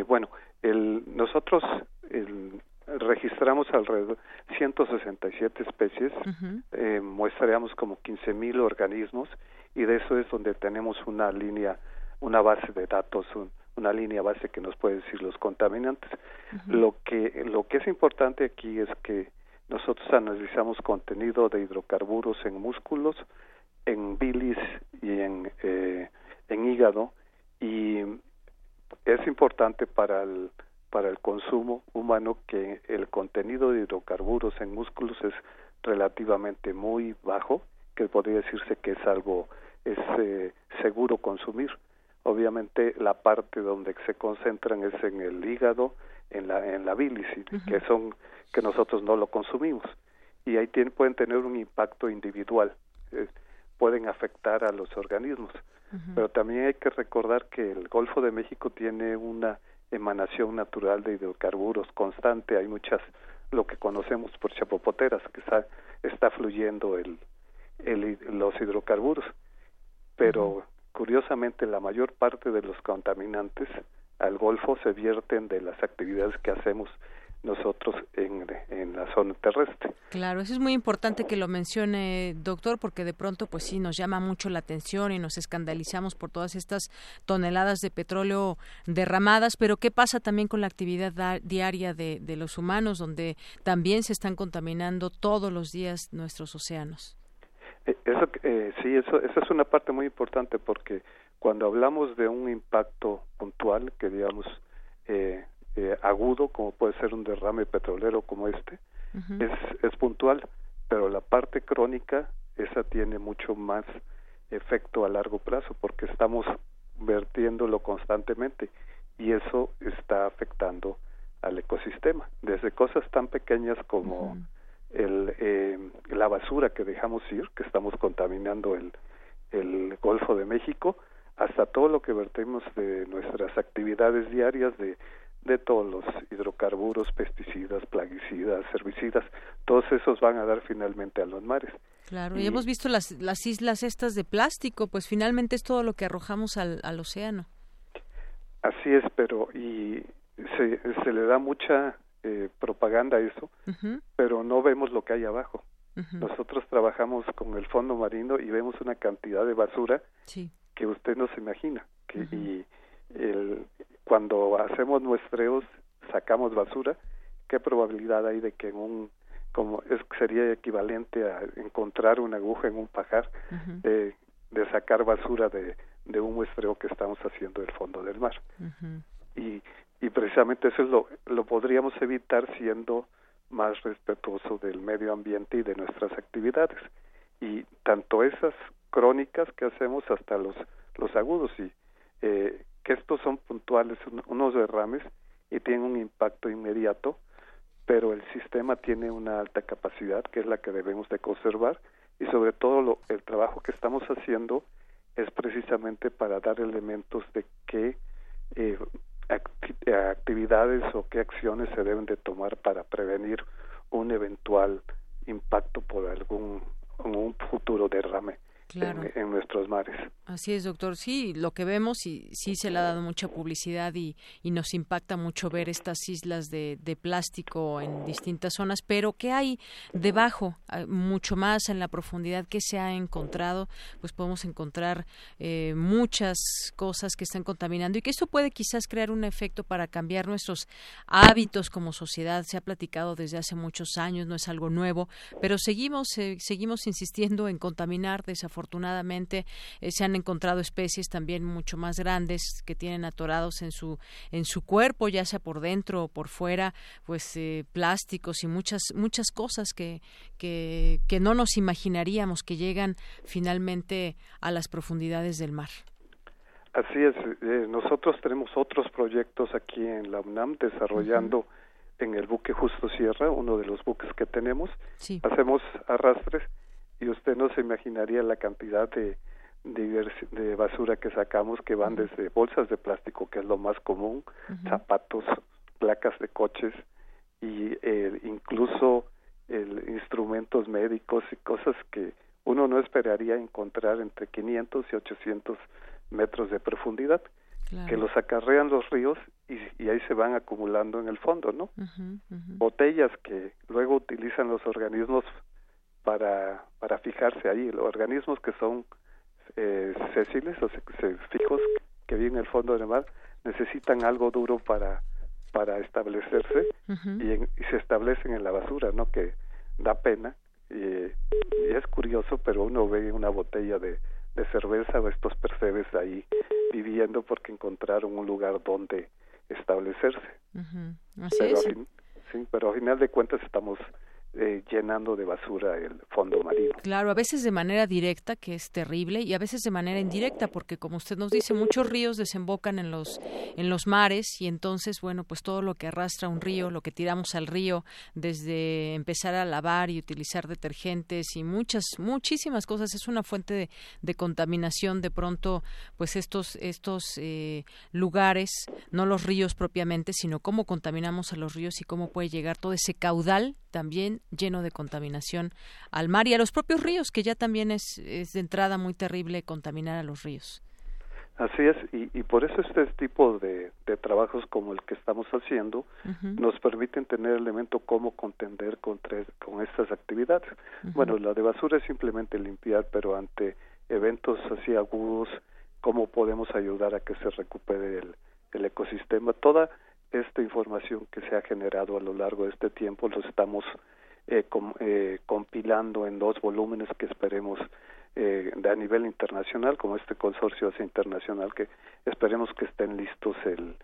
bueno, el, nosotros el, registramos alrededor 167 especies, eh, muestreamos como 15.000 organismos y de eso es donde tenemos una línea, una base de datos, una línea base que nos puede decir los contaminantes. Lo que lo que es importante aquí es que nosotros analizamos contenido de hidrocarburos en músculos, en bilis y en eh, en hígado y es importante para el para el consumo humano que el contenido de hidrocarburos en músculos es relativamente muy bajo, que podría decirse que es algo es eh, seguro consumir. Obviamente la parte donde se concentran es en el hígado, en la en la bilis, que son que nosotros no lo consumimos y ahí tienen, pueden tener un impacto individual, eh, pueden afectar a los organismos. Pero también hay que recordar que el Golfo de México tiene una emanación natural de hidrocarburos constante, hay muchas, lo que conocemos por chapopoteras, que está, está fluyendo el, el, los hidrocarburos, pero curiosamente la mayor parte de los contaminantes al Golfo se vierten de las actividades que hacemos nosotros en, en, la zona terrestre. Claro, eso es muy importante que lo mencione, doctor, porque de pronto, pues sí, nos llama mucho la atención y nos escandalizamos por todas estas toneladas de petróleo derramadas, pero ¿qué pasa también con la actividad diaria de, de los humanos, donde también se están contaminando todos los días nuestros océanos? Eh, eso, eh, sí, eso, esa es una parte muy importante porque cuando hablamos de un impacto puntual, que digamos eh, eh, agudo, como puede ser un derrame petrolero como este, es, es puntual, pero la parte crónica, esa tiene mucho más efecto a largo plazo porque estamos vertiéndolo constantemente y eso está afectando al ecosistema, desde cosas tan pequeñas como el, eh, la basura que dejamos ir, que estamos contaminando el, el Golfo de México, hasta todo lo que vertimos de nuestras actividades diarias de de todos los hidrocarburos, pesticidas, plaguicidas, herbicidas, todos esos van a dar finalmente a los mares. Claro, y, hemos visto las, las islas estas de plástico, pues finalmente es todo lo que arrojamos al, al océano. Así es, pero y se, se le da mucha eh, propaganda a eso, pero no vemos lo que hay abajo. Nosotros trabajamos con el fondo marino y vemos una cantidad de basura que usted no se imagina. Que, Y el, cuando hacemos muestreos sacamos basura, ¿qué probabilidad hay de que en un como es sería equivalente a encontrar una aguja en un pajar de, de sacar basura de, de un muestreo que estamos haciendo del fondo del mar y, y precisamente eso es lo, lo podríamos evitar siendo más respetuoso del medio ambiente y de nuestras actividades. Y tanto esas crónicas que hacemos hasta los los agudos y eh, que estos son puntuales, unos derrames y tienen un impacto inmediato, pero el sistema tiene una alta capacidad que es la que debemos de conservar y sobre todo lo, el trabajo que estamos haciendo es precisamente para dar elementos de qué eh, actividades o qué acciones se deben de tomar para prevenir un eventual impacto por algún un futuro derrame en, nuestros mares. Así es, doctor. Sí, lo que vemos y sí se le ha dado mucha publicidad y, y nos impacta mucho ver estas islas de, de, plástico en distintas zonas, pero ¿qué hay debajo? Ah, mucho más en la profundidad que se ha encontrado, pues podemos encontrar eh, muchas cosas que están contaminando y que esto puede quizás crear un efecto para cambiar nuestros hábitos como sociedad. Se ha platicado desde hace muchos años, no es algo nuevo, pero seguimos, eh, seguimos insistiendo en contaminar desafortunadamente afortunadamente eh, se han encontrado especies también mucho más grandes que tienen atorados en su en su cuerpo ya sea por dentro o por fuera pues eh, plásticos y muchas muchas cosas que, que que no nos imaginaríamos que llegan finalmente a las profundidades del mar. Así es, eh, nosotros tenemos otros proyectos aquí en la UNAM desarrollando en el buque Justo Sierra, uno de los buques que tenemos, hacemos arrastres y usted no se imaginaría la cantidad de, de, basura que sacamos que van desde bolsas de plástico, que es lo más común, zapatos, placas de coches y eh, incluso el, instrumentos médicos y cosas que uno no esperaría encontrar entre 500 y 800 metros de profundidad, que los acarrean los ríos y, y, ahí se van acumulando en el fondo, ¿no? Botellas que luego utilizan los organismos para, para fijarse ahí, los organismos que son eh, sésiles o fijos que viven en el fondo del mar necesitan algo duro para para establecerse y, se establecen en la basura, ¿no? Que da pena y, es curioso, pero uno ve una botella de, de cerveza o estos percebes ahí viviendo porque encontraron un lugar donde establecerse. pero, sí, pero a final de cuentas estamos eh, llenando de basura el fondo marino. Claro, a veces de manera directa, que es terrible, y a veces de manera indirecta, porque como usted nos dice, muchos ríos desembocan en los en los mares y entonces, bueno, pues todo lo que arrastra un río, lo que tiramos al río, desde empezar a lavar y utilizar detergentes y muchas muchísimas cosas, es una fuente de, contaminación. De pronto, pues estos estos eh, lugares, no los ríos propiamente, sino cómo contaminamos a los ríos y cómo puede llegar todo ese caudal también lleno de contaminación al mar y a los propios ríos, que ya también es, es de entrada muy terrible contaminar a los ríos. Así es, y, por eso este tipo de, de, trabajos como el que estamos haciendo nos permiten tener elemento cómo contender contra, con estas actividades. Bueno, la de basura es simplemente limpiar, pero ante eventos así agudos, cómo podemos ayudar a que se recupere el, el ecosistema. Toda esta información que se ha generado a lo largo de este tiempo lo estamos eh, eh, compilando en dos volúmenes que esperemos eh, a nivel internacional, como este consorcio internacional, que esperemos que estén listos el,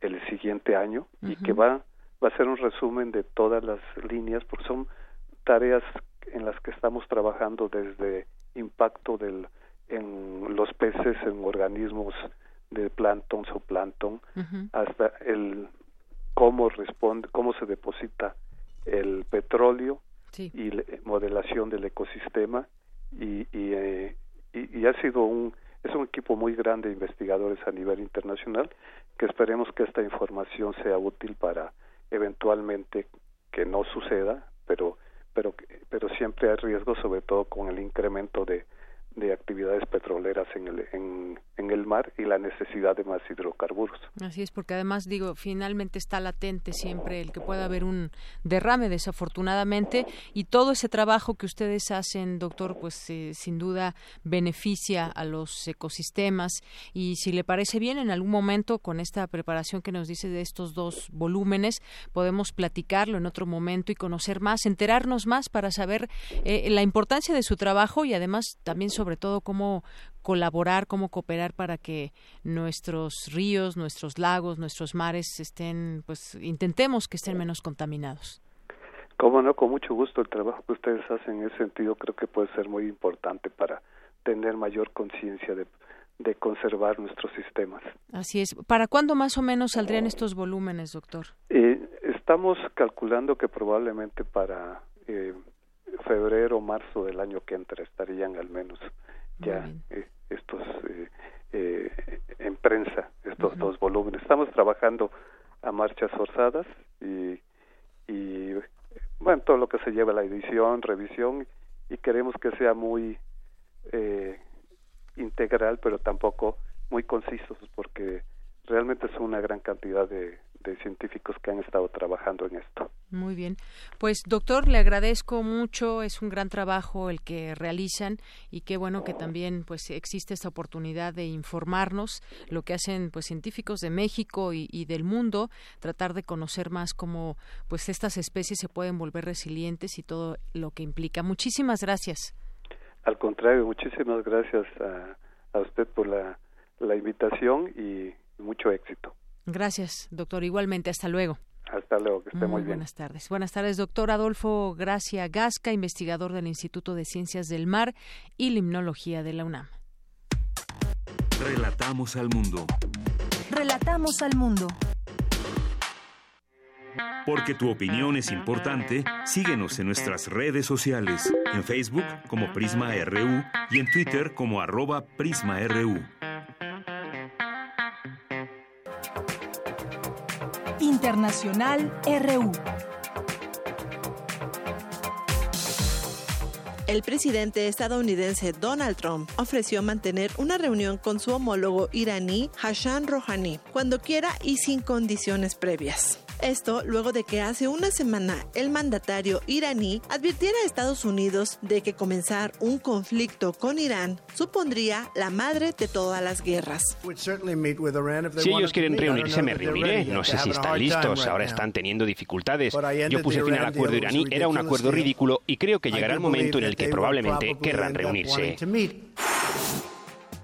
el siguiente año y que va, va a ser un resumen de todas las líneas, porque son tareas en las que estamos trabajando desde impacto del, en los peces, en organismos de plancton, zooplancton, hasta el cómo responde, cómo se deposita el petróleo y modelación del ecosistema y, eh, y, y, ha sido un es un equipo muy grande de investigadores a nivel internacional que esperemos que esta información sea útil para eventualmente que no suceda pero pero pero siempre hay riesgo sobre todo con el incremento de de actividades petroleras en el, en, el mar y la necesidad de más hidrocarburos. Así es, porque además, digo, finalmente está latente siempre el que pueda haber un derrame, desafortunadamente, y todo ese trabajo que ustedes hacen, doctor, pues eh, sin duda beneficia a los ecosistemas. Y si le parece bien, en algún momento, con esta preparación que nos dice de estos dos volúmenes, podemos platicarlo en otro momento y conocer más, enterarnos más para saber eh, la importancia de su trabajo y además también sobre sobre todo cómo colaborar, cómo cooperar para que nuestros ríos, nuestros lagos, nuestros mares estén, pues intentemos que estén menos contaminados. Cómo no, con mucho gusto el trabajo que ustedes hacen en ese sentido creo que puede ser muy importante para tener mayor conciencia de, de conservar nuestros sistemas. Así es. ¿Para cuándo más o menos saldrían estos volúmenes, doctor? Eh, estamos calculando que probablemente para eh, febrero o marzo del año que entra estarían al menos ya eh, estos eh, eh, en prensa estos dos volúmenes. Estamos trabajando a marchas forzadas y, y bueno todo lo que se lleva la edición revisión y queremos que sea muy integral pero tampoco muy concisos porque realmente es una gran cantidad de, de científicos que han estado trabajando en esto. Muy bien. Pues doctor, le agradezco mucho, es un gran trabajo el que realizan y qué bueno que también pues existe esta oportunidad de informarnos lo que hacen pues científicos de México y, del mundo, tratar de conocer más cómo pues estas especies se pueden volver resilientes y todo lo que implica. Muchísimas gracias. Al contrario, muchísimas gracias a, a usted por la, la invitación y mucho éxito. Gracias, doctor. Igualmente, hasta luego. Hasta luego, que esté muy, bien. Buenas tardes. Buenas tardes, doctor Adolfo Gracia Gasca, investigador del Instituto de Ciencias del Mar y Limnología de la UNAM. Relatamos al mundo. Relatamos al mundo. Porque tu opinión es importante, síguenos en nuestras redes sociales, en Facebook como Prisma RU y en Twitter como arroba PrismaRU. Internacional RU. El presidente estadounidense Donald Trump ofreció mantener una reunión con su homólogo iraní Hassan Rouhani cuando quiera y sin condiciones previas. Esto luego de que hace una semana el mandatario iraní advirtiera a Estados Unidos de que comenzar un conflicto con Irán supondría la madre de todas las guerras. Si ellos quieren reunirse, me reuniré. No sé si están listos, ahora están teniendo dificultades. Yo puse fin al acuerdo iraní, era un acuerdo ridículo y creo que llegará el momento en el que probablemente querrán reunirse.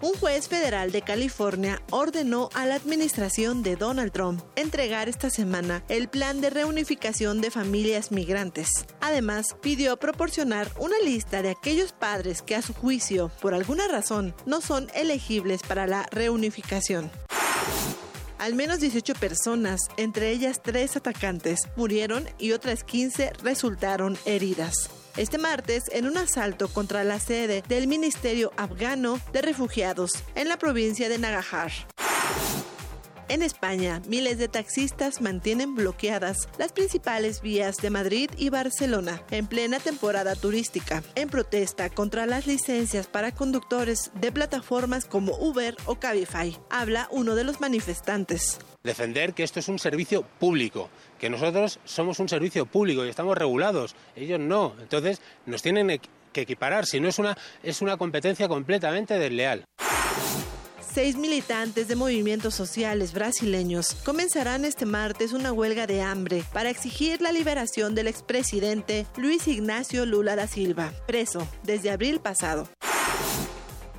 Un juez federal de California ordenó a la administración de Donald Trump entregar esta semana el plan de reunificación de familias migrantes. Además, pidió proporcionar una lista de aquellos padres que a su juicio, por alguna razón, no son elegibles para la reunificación. Al menos 18 personas, entre ellas tres atacantes, murieron y otras 15 resultaron heridas este martes en un asalto contra la sede del Ministerio Afgano de Refugiados en la provincia de Nagahar. En España, miles de taxistas mantienen bloqueadas las principales vías de Madrid y Barcelona en plena temporada turística, en protesta contra las licencias para conductores de plataformas como Uber o Cabify. Habla uno de los manifestantes. Defender que esto es un servicio público, que nosotros somos un servicio público y estamos regulados, ellos no. Entonces nos tienen que equiparar, si no es una, es una competencia completamente desleal. Seis militantes de movimientos sociales brasileños comenzarán este martes una huelga de hambre para exigir la liberación del expresidente Luis Ignacio Lula da Silva, preso desde abril pasado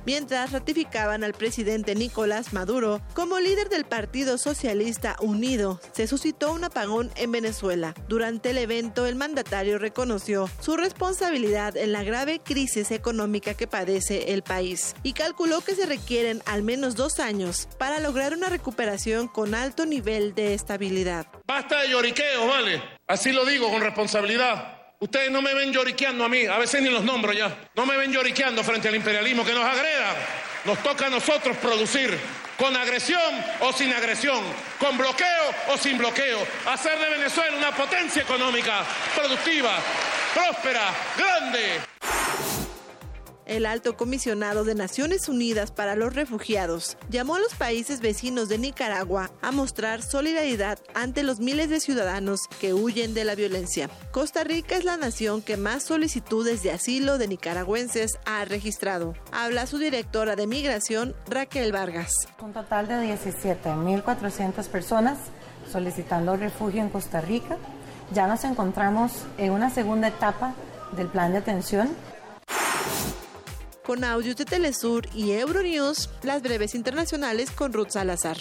mientras ratificaban al presidente Nicolás Maduro como líder del Partido Socialista Unido. Se suscitó un apagón en Venezuela. Durante el evento, el mandatario reconoció su responsabilidad en la grave crisis económica que padece el país y calculó que se requieren al menos dos años para lograr una recuperación con alto nivel de estabilidad. Basta de lloriqueo, ¿vale? Así lo digo con responsabilidad. Ustedes no me ven lloriqueando a mí, a veces ni los nombro ya. No me ven lloriqueando frente al imperialismo que nos agreda. Nos toca a nosotros producir con agresión o sin agresión, con bloqueo o sin bloqueo, hacer de Venezuela una potencia económica, productiva, próspera, grande. El alto comisionado de Naciones Unidas para los Refugiados llamó a los países vecinos de Nicaragua a mostrar solidaridad ante los miles de ciudadanos que huyen de la violencia. Costa Rica es la nación que más solicitudes de asilo de nicaragüenses ha registrado. Habla su directora de migración, Raquel Vargas. Un total de 17.400 personas solicitando refugio en Costa Rica. Ya nos encontramos en una segunda etapa del plan de atención con audios de Telesur y Euronews, las breves internacionales con Ruth Salazar.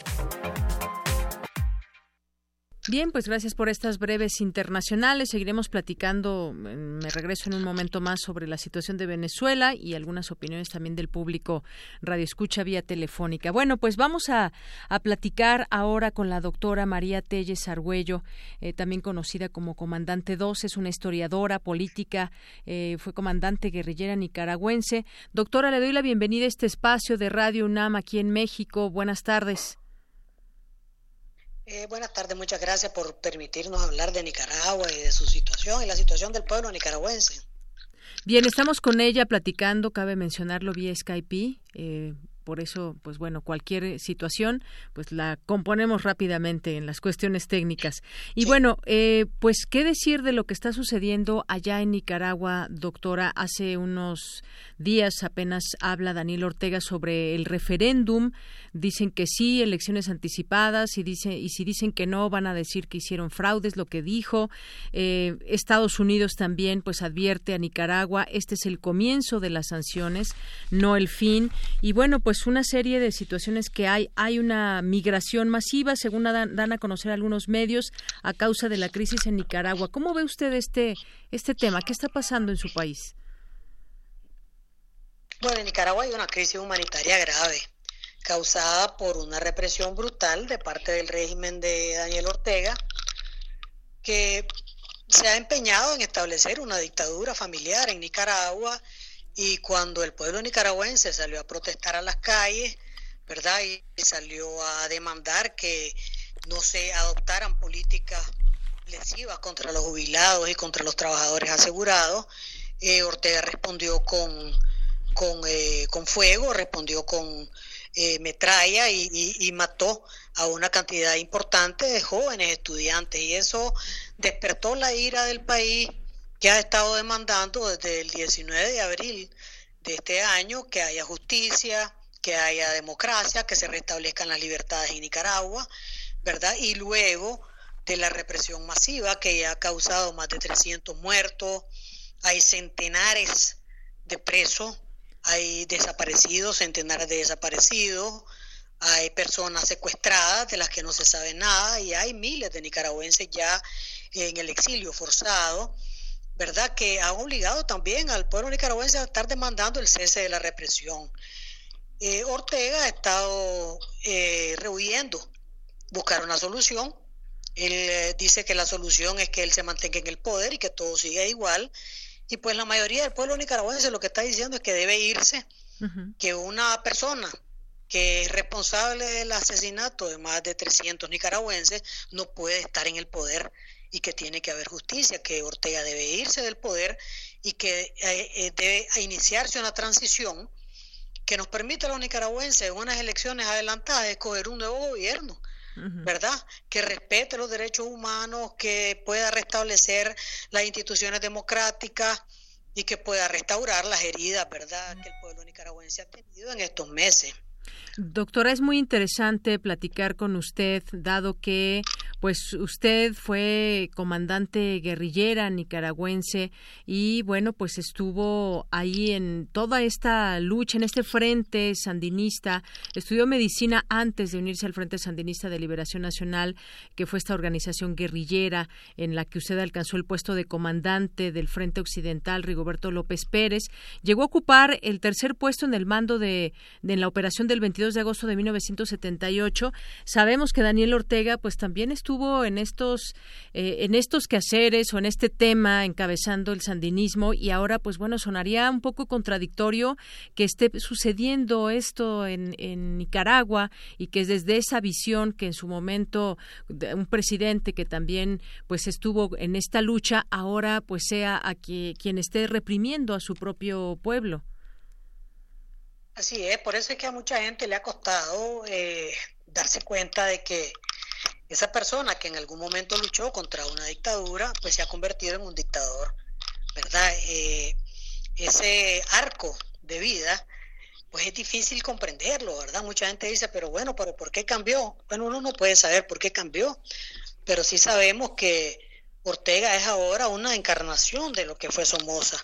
Bien, pues gracias por estas breves internacionales. Seguiremos platicando, me regreso en un momento más sobre la situación de Venezuela y algunas opiniones también del público Radio Escucha vía telefónica. Bueno, pues vamos a, platicar ahora con la doctora María Telles Argüello, eh, también conocida como Comandante 2, es una historiadora política, eh, fue comandante guerrillera nicaragüense. Doctora, le doy la bienvenida a este espacio de Radio UNAM aquí en México. Buenas tardes. Eh, buenas tardes, muchas gracias por permitirnos hablar de Nicaragua y de su situación y la situación del pueblo nicaragüense. Bien, estamos con ella platicando, cabe mencionarlo vía Skype. Eh, por eso, pues bueno, cualquier situación, pues la componemos rápidamente en las cuestiones técnicas. Y bueno, eh, pues qué decir de lo que está sucediendo allá en Nicaragua, doctora. Hace unos días apenas habla Daniel Ortega sobre el referéndum. Dicen que sí, elecciones anticipadas, y dice y si dicen que no, van a decir que hicieron fraudes, lo que dijo. Eh, Estados Unidos también, pues advierte a Nicaragua, este es el comienzo de las sanciones, no el fin. Y bueno, pues pues una serie de situaciones que hay. Hay una migración masiva, según dan, a conocer algunos medios, a causa de la crisis en Nicaragua. ¿Cómo ve usted este, este tema? ¿Qué está pasando en su país? Bueno, en Nicaragua hay una crisis humanitaria grave causada por una represión brutal de parte del régimen de Daniel Ortega que se ha empeñado en establecer una dictadura familiar en Nicaragua y cuando el pueblo nicaragüense salió a protestar a las calles, ¿verdad? Y salió a demandar que no se adoptaran políticas lesivas contra los jubilados y contra los trabajadores asegurados, eh, Ortega respondió con, con, eh, con fuego, respondió con eh, metralla y, mató a una cantidad importante de jóvenes estudiantes y eso despertó la ira del país que ha estado demandando desde el 19 de abril de este año que haya justicia, que haya democracia, que se restablezcan las libertades en Nicaragua, ¿verdad? Y luego de la represión masiva que ya ha causado más de 300 muertos, hay centenares de presos hay desaparecidos, centenares de desaparecidos, hay personas secuestradas de las que no se sabe nada y hay miles de nicaragüenses ya en el exilio forzado, ¿verdad? Que han obligado también al pueblo nicaragüense a estar demandando el cese de la represión. Eh, Ortega ha estado eh, rehuyendo buscar una solución. Él eh, dice que la solución es que él se mantenga en el poder y que todo siga igual y pues la mayoría del pueblo nicaragüense lo que está diciendo es que debe irse, que una persona que es responsable del asesinato de más de 300 nicaragüenses no puede estar en el poder y que tiene que haber justicia, que Ortega debe irse del poder y que eh, eh, debe iniciarse una transición que nos permita a los nicaragüenses en unas elecciones adelantadas escoger un nuevo gobierno ¿verdad? Que respete los derechos humanos, que pueda restablecer las instituciones democráticas y que pueda restaurar las heridas, ¿verdad?, que el pueblo nicaragüense ha tenido en estos meses. Doctora, es muy interesante platicar con usted, dado que pues usted fue comandante guerrillera nicaragüense y bueno, pues estuvo ahí en toda esta lucha, en este frente sandinista, estudió medicina antes de unirse al Frente Sandinista de Liberación Nacional, que fue esta organización guerrillera en la que usted alcanzó el puesto de comandante del Frente Occidental, Rigoberto López Pérez, llegó a ocupar el tercer puesto en el mando de, de la operación del 22 de agosto de 1978. Sabemos que Daniel Ortega pues también estuvo en estos eh, en estos quehaceres o en este tema encabezando el sandinismo y ahora pues bueno sonaría un poco contradictorio que esté sucediendo esto en, en Nicaragua y que es desde esa visión que en su momento un presidente que también pues estuvo en esta lucha ahora pues sea a quien esté reprimiendo a su propio pueblo. Así es, por eso es que a mucha gente le ha costado eh, darse cuenta de que esa persona que en algún momento luchó contra una dictadura, pues se ha convertido en un dictador, ¿verdad? Eh, ese arco de vida, pues es difícil comprenderlo, ¿verdad? Mucha gente dice, pero bueno, pero ¿por qué cambió? Bueno, uno no puede saber por qué cambió, pero sí sabemos que Ortega es ahora una encarnación de lo que fue Somoza.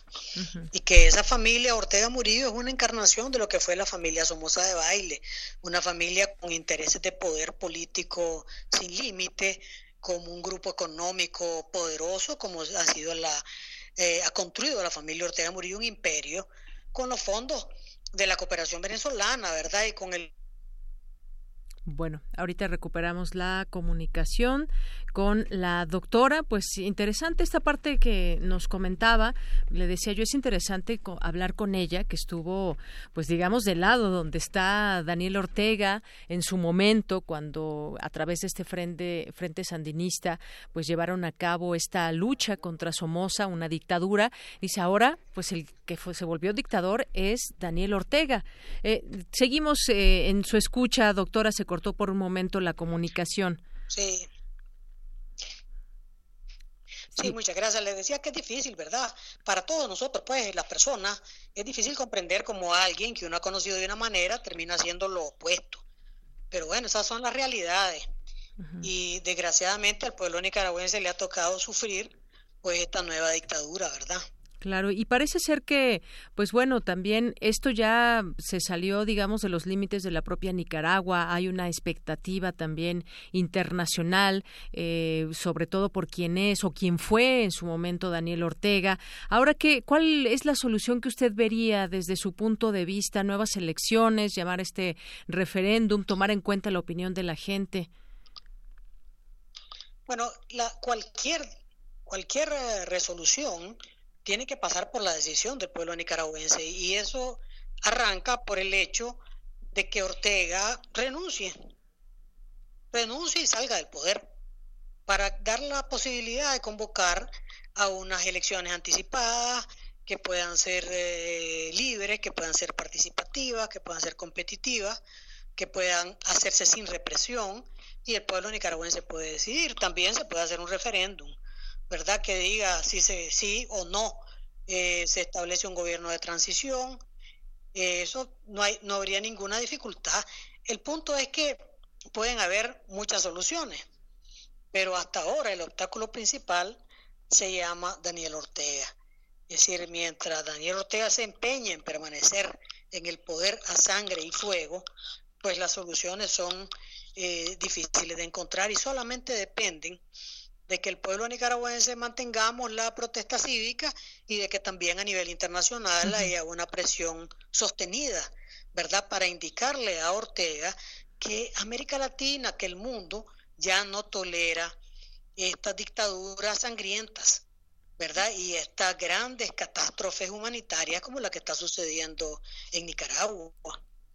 Y que esa familia Ortega Murillo es una encarnación de lo que fue la familia Somoza de Baile, una familia con intereses de poder político sin límite, como un grupo económico poderoso, como ha sido la eh, ha construido la familia Ortega Murillo un imperio con los fondos de la cooperación venezolana, ¿verdad? Y con el bueno, ahorita recuperamos la comunicación con la doctora. Pues interesante esta parte que nos comentaba. Le decía yo, es interesante hablar con ella, que estuvo, pues digamos, del lado donde está Daniel Ortega en su momento, cuando a través de este frente, frente sandinista, pues llevaron a cabo esta lucha contra Somoza, una dictadura. Dice, ahora, pues el que se volvió dictador es Daniel Ortega. Eh, seguimos eh, en su escucha, doctora, se cortó por un momento la comunicación. Sí. Sí, muchas gracias. Le decía que es difícil, ¿verdad? Para todos nosotros, pues, las personas, es difícil comprender cómo alguien que uno ha conocido de una manera termina siendo lo opuesto. Pero bueno, esas son las realidades. Y desgraciadamente al pueblo nicaragüense le ha tocado sufrir, pues, esta nueva dictadura, ¿verdad? Claro, y parece ser que, pues bueno, también esto ya se salió, digamos, de los límites de la propia Nicaragua. Hay una expectativa también internacional, eh, sobre todo por quién es o quién fue en su momento Daniel Ortega. Ahora, ¿qué, ¿cuál es la solución que usted vería desde su punto de vista? ¿Nuevas elecciones, llamar este referéndum, tomar en cuenta la opinión de la gente? Bueno, la, cualquier, cualquier eh, resolución tiene que pasar por la decisión del pueblo nicaragüense y eso arranca por el hecho de que Ortega renuncie, renuncie y salga del poder para dar la posibilidad de convocar a unas elecciones anticipadas que puedan ser eh, libres, que puedan ser participativas, que puedan ser competitivas, que puedan hacerse sin represión y el pueblo nicaragüense puede decidir. También se puede hacer un referéndum ¿verdad? Que diga si se, sí o no eh, se establece un gobierno de transición. Eh, eso no, hay, no habría ninguna dificultad. El punto es que pueden haber muchas soluciones, pero hasta ahora el obstáculo principal se llama Daniel Ortega. Es decir, mientras Daniel Ortega se empeña en permanecer en el poder a sangre y fuego, pues las soluciones son eh, difíciles de encontrar y solamente dependen de que el pueblo nicaragüense mantengamos la protesta cívica y de que también a nivel internacional haya una presión sostenida, ¿verdad? Para indicarle a Ortega que América Latina, que el mundo ya no tolera estas dictaduras sangrientas, ¿verdad? Y estas grandes catástrofes humanitarias como la que está sucediendo en Nicaragua.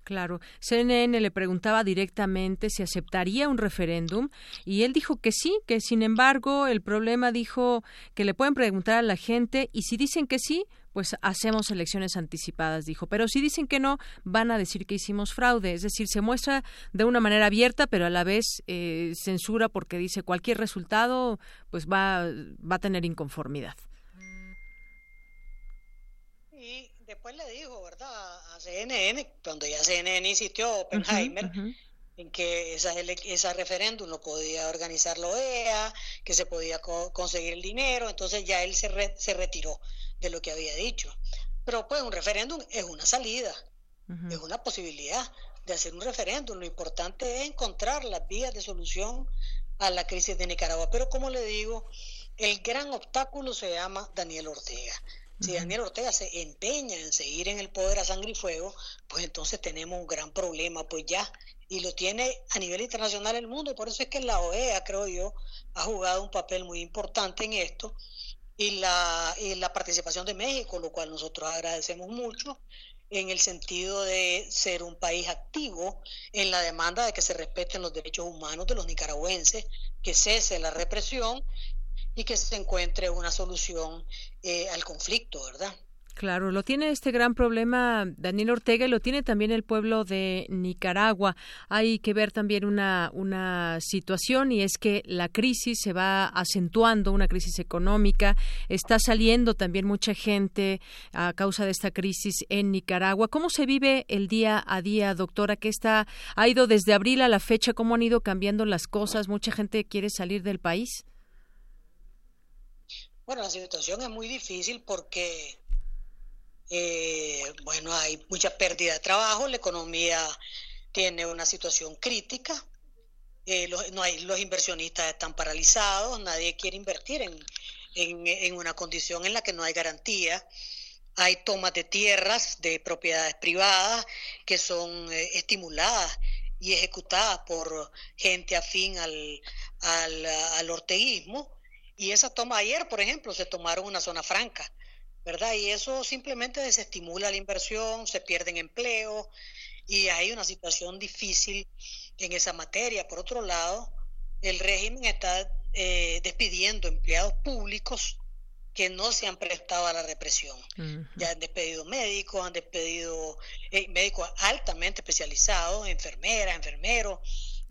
Claro, CNN le preguntaba directamente si aceptaría un referéndum y él dijo que sí, que sin embargo el problema dijo que le pueden preguntar a la gente y si dicen que sí, pues hacemos elecciones anticipadas, dijo. Pero si dicen que no, van a decir que hicimos fraude. Es decir, se muestra de una manera abierta, pero a la vez eh, censura porque dice cualquier resultado, pues va, va a tener inconformidad. Después le dijo, ¿verdad? CNN, cuando ya CNN insistió, Oppenheimer, en que esa, esa referéndum lo podía organizar la OEA, que se podía conseguir el dinero, entonces ya él se, se retiró de lo que había dicho. Pero pues un referéndum es una salida, es una posibilidad de hacer un referéndum. Lo importante es encontrar las vías de solución a la crisis de Nicaragua. Pero como le digo, el gran obstáculo se llama Daniel Ortega. Si Daniel Ortega se empeña en seguir en el poder a sangre y fuego, pues entonces tenemos un gran problema, pues ya, y lo tiene a nivel internacional el mundo, y por eso es que la OEA, creo yo, ha jugado un papel muy importante en esto, y la, y la participación de México, lo cual nosotros agradecemos mucho, en el sentido de ser un país activo en la demanda de que se respeten los derechos humanos de los nicaragüenses, que cese la represión y que se encuentre una solución eh, al conflicto, ¿verdad? Claro, lo tiene este gran problema Daniel Ortega y lo tiene también el pueblo de Nicaragua. Hay que ver también una, una situación y es que la crisis se va acentuando, una crisis económica. Está saliendo también mucha gente a causa de esta crisis en Nicaragua. ¿Cómo se vive el día a día, doctora? ¿Qué está, ha ido desde abril a la fecha? ¿Cómo han ido cambiando las cosas? ¿Mucha gente quiere salir del país? Bueno, la situación es muy difícil porque, eh, bueno, hay mucha pérdida de trabajo, la economía tiene una situación crítica, eh, los, no hay, los inversionistas están paralizados, nadie quiere invertir en, en, una condición en la que no hay garantía. Hay tomas de tierras de propiedades privadas que son eh, estimuladas y ejecutadas por gente afín al, al, al y esa toma ayer, por ejemplo, se tomaron una zona franca, ¿verdad? Y eso simplemente desestimula la inversión, se pierden empleos y hay una situación difícil en esa materia. Por otro lado, el régimen está eh, despidiendo empleados públicos que no se han prestado a la represión. Ya han despedido médicos, han despedido eh, médicos altamente especializados, enfermeras, enfermeros,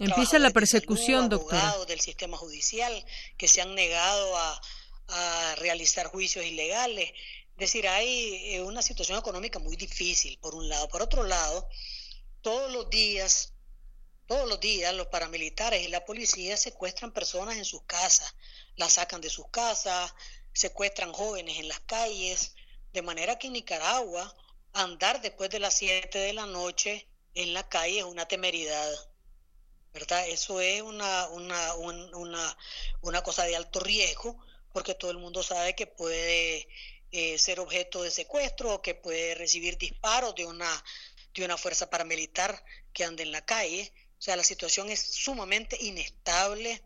Empieza la persecución, doctor. Abogados del sistema judicial que se han negado a, realizar juicios ilegales. Es decir, hay eh, una situación económica muy difícil, por un lado. Por otro lado, todos los días, todos los días los paramilitares y la policía secuestran personas en sus casas, las sacan de sus casas, secuestran jóvenes en las calles, de manera que en Nicaragua andar después de las 7 de la noche en la calle es una temeridad. ¿Verdad? Eso es una, una, una, una cosa de alto riesgo porque todo el mundo sabe que puede eh, ser objeto de secuestro o que puede recibir disparos de una, de una fuerza paramilitar que ande en la calle. O sea, la situación es sumamente inestable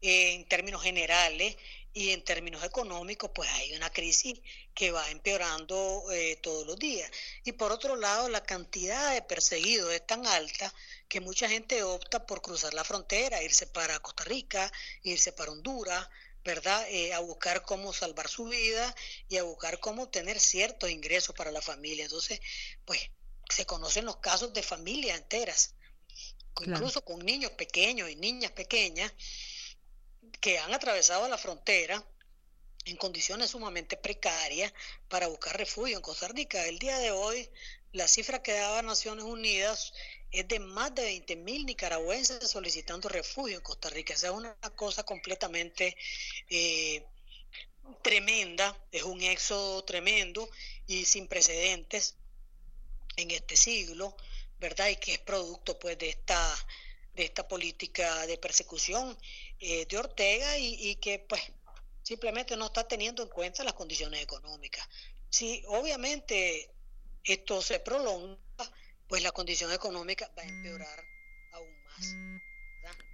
en términos generales y en términos económicos, pues hay una crisis que va empeorando eh, todos los días. Y por otro lado, la cantidad de perseguidos es tan alta que mucha gente opta por cruzar la frontera, irse para Costa Rica, irse para Honduras, ¿verdad? Eh, a buscar cómo salvar su vida y a buscar cómo obtener ciertos ingresos para la familia. Entonces, pues se conocen los casos de familias enteras, incluso con niños pequeños y niñas pequeñas que han atravesado la frontera en condiciones sumamente precarias para buscar refugio en Costa Rica. El día de hoy, la cifra que daba Naciones Unidas es de más de 20 mil nicaragüenses solicitando refugio en Costa Rica. O es una cosa completamente eh, tremenda, es un éxodo tremendo y sin precedentes en este siglo, ¿verdad? Y que es producto pues de esta de esta política de persecución eh, de Ortega y, que pues simplemente no está teniendo en cuenta las condiciones económicas. Si obviamente esto se prolonga, pues la condición económica va a empeorar aún más.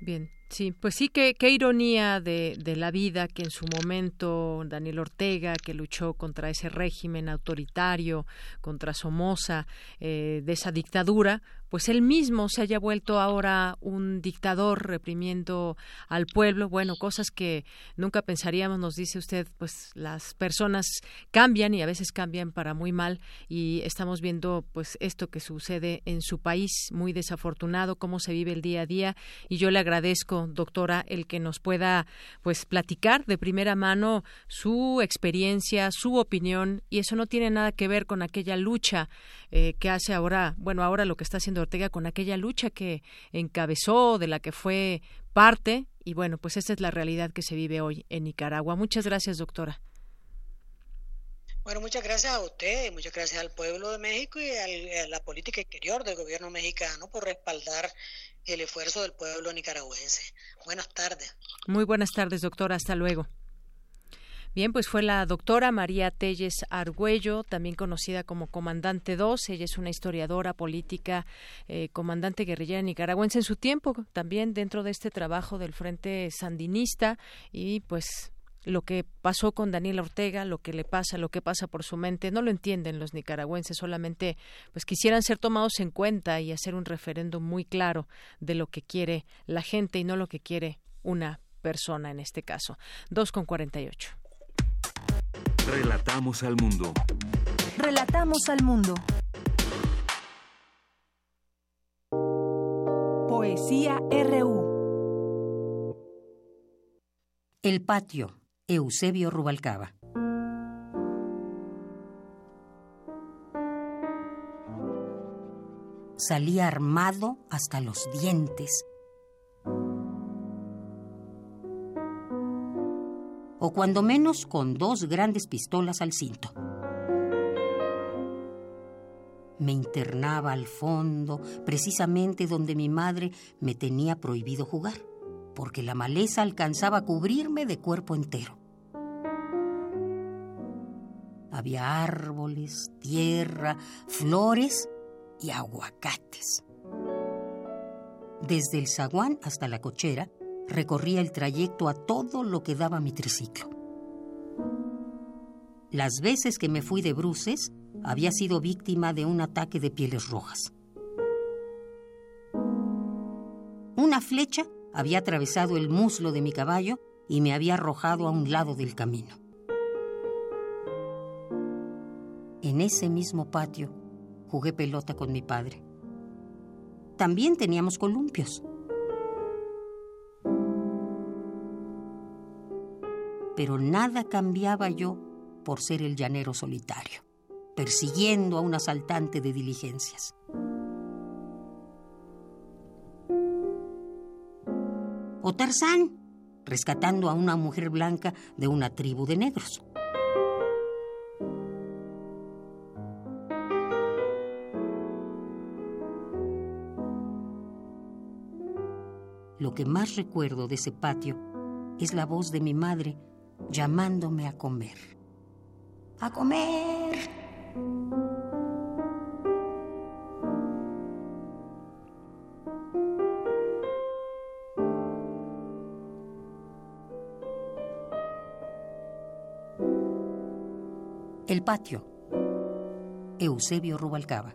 Bien, sí, pues sí, qué, ironía de, de, la vida que en su momento Daniel Ortega, que luchó contra ese régimen autoritario, contra Somoza, eh, de esa dictadura, pues él mismo se haya vuelto ahora un dictador reprimiendo al pueblo. Bueno, cosas que nunca pensaríamos, nos dice usted, pues las personas cambian y a veces cambian para muy mal y estamos viendo pues esto que sucede en su país, muy desafortunado, cómo se vive el día a día y yo le agradezco, doctora, el que nos pueda pues platicar de primera mano su experiencia, su opinión y eso no tiene nada que ver con aquella lucha eh, que hace ahora, bueno, ahora lo que está haciendo Ortega con aquella lucha que encabezó, de la que fue parte, y bueno, pues esta es la realidad que se vive hoy en Nicaragua. Muchas gracias, doctora. Bueno, muchas gracias a usted, muchas gracias al pueblo de México y a la política exterior del gobierno mexicano por respaldar el esfuerzo del pueblo nicaragüense. Buenas tardes. Muy buenas tardes, doctora. Hasta luego. Bien, pues fue la doctora María Telles Argüello, también conocida como Comandante 2. Ella es una historiadora política, eh, comandante guerrillera nicaragüense en su tiempo, también dentro de este trabajo del Frente Sandinista y pues lo que pasó con Daniel Ortega, lo que le pasa, lo que pasa por su mente, no lo entienden los nicaragüenses, solamente pues quisieran ser tomados en cuenta y hacer un referendo muy claro de lo que quiere la gente y no lo que quiere una persona en este caso. Dos con cuarenta y ocho. Relatamos al mundo. Relatamos al mundo. Poesía RU. El patio. Eusebio Rubalcaba. Salía armado hasta los dientes o cuando menos con dos grandes pistolas al cinto. Me internaba al fondo, precisamente donde mi madre me tenía prohibido jugar, porque la maleza alcanzaba a cubrirme de cuerpo entero. Había árboles, tierra, flores y aguacates. Desde el zaguán hasta la cochera recorría el trayecto a todo lo que daba mi triciclo. Las veces que me fui de bruces, había sido víctima de un ataque de pieles rojas. Una flecha había atravesado el muslo de mi caballo y me había arrojado a un lado del camino. En ese mismo patio jugué pelota con mi padre. También teníamos columpios. pero nada cambiaba yo por ser el llanero solitario, persiguiendo a un asaltante de diligencias. O Tarzán, rescatando a una mujer blanca de una tribu de negros. Lo que más recuerdo de ese patio es la voz de mi madre llamándome a comer. ¡A comer! El patio. Eusebio Rubalcaba.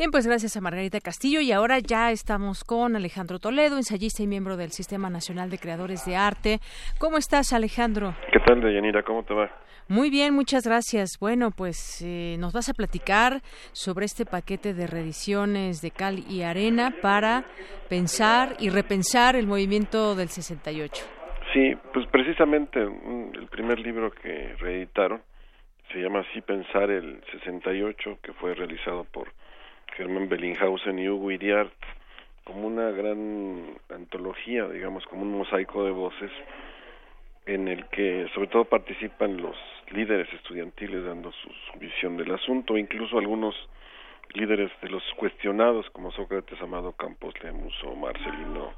Bien, pues gracias a Margarita Castillo y ahora ya estamos con Alejandro Toledo, ensayista y miembro del Sistema Nacional de Creadores de Arte. ¿Cómo estás, Alejandro? ¿Qué tal, Deyanira? ¿Cómo te va? Muy bien, muchas gracias. Bueno, pues eh, nos vas a platicar sobre este paquete de reediciones de Cal y Arena para pensar y repensar el movimiento del 68. Sí, pues precisamente el primer libro que reeditaron se llama así Pensar el 68, que fue realizado por Germán Bellinghausen y Hugo Iriart como una gran antología, digamos, como un mosaico de voces en el que sobre todo participan los líderes estudiantiles dando su, visión del asunto, incluso algunos líderes de los cuestionados como Sócrates Amado Campos Lemus o Marcelino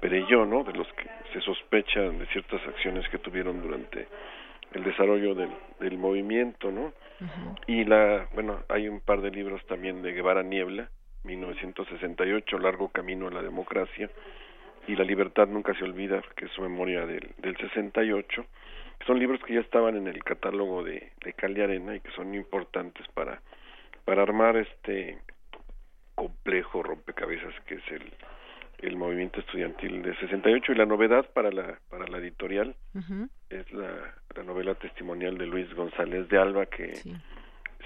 Perelló, ¿no? De los que se sospechan de ciertas acciones que tuvieron durante el desarrollo del, del movimiento, ¿no? Y la, bueno, hay un par de libros también de Guevara Niebla, 1968, Largo Camino a la Democracia, y La Libertad Nunca se Olvida, que es su memoria del, del 68. Son libros que ya estaban en el catálogo de, de Cali Arena y que son importantes para, para armar este complejo rompecabezas que es el, el movimiento estudiantil de 68 y la novedad para la para la editorial es la, la, novela testimonial de Luis González de Alba que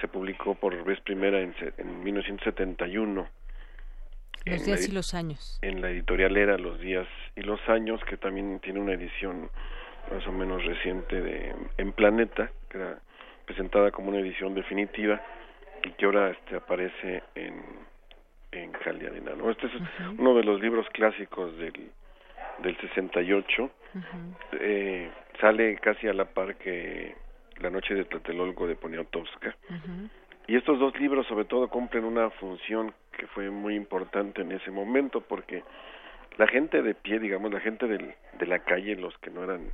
se publicó por vez primera en, en 1971 los días y los años. en la editorial era los días y los años que también tiene una edición más o menos reciente de en Planeta que era presentada como una edición definitiva y que ahora este aparece en en Cali ¿no? Este es uno de los libros clásicos del, del 68. eh, sale casi a la par que La noche de Tlatelolco de Poniatowska. Y estos dos libros sobre todo cumplen una función que fue muy importante en ese momento porque la gente de pie, digamos, la gente del, de la calle, los que no eran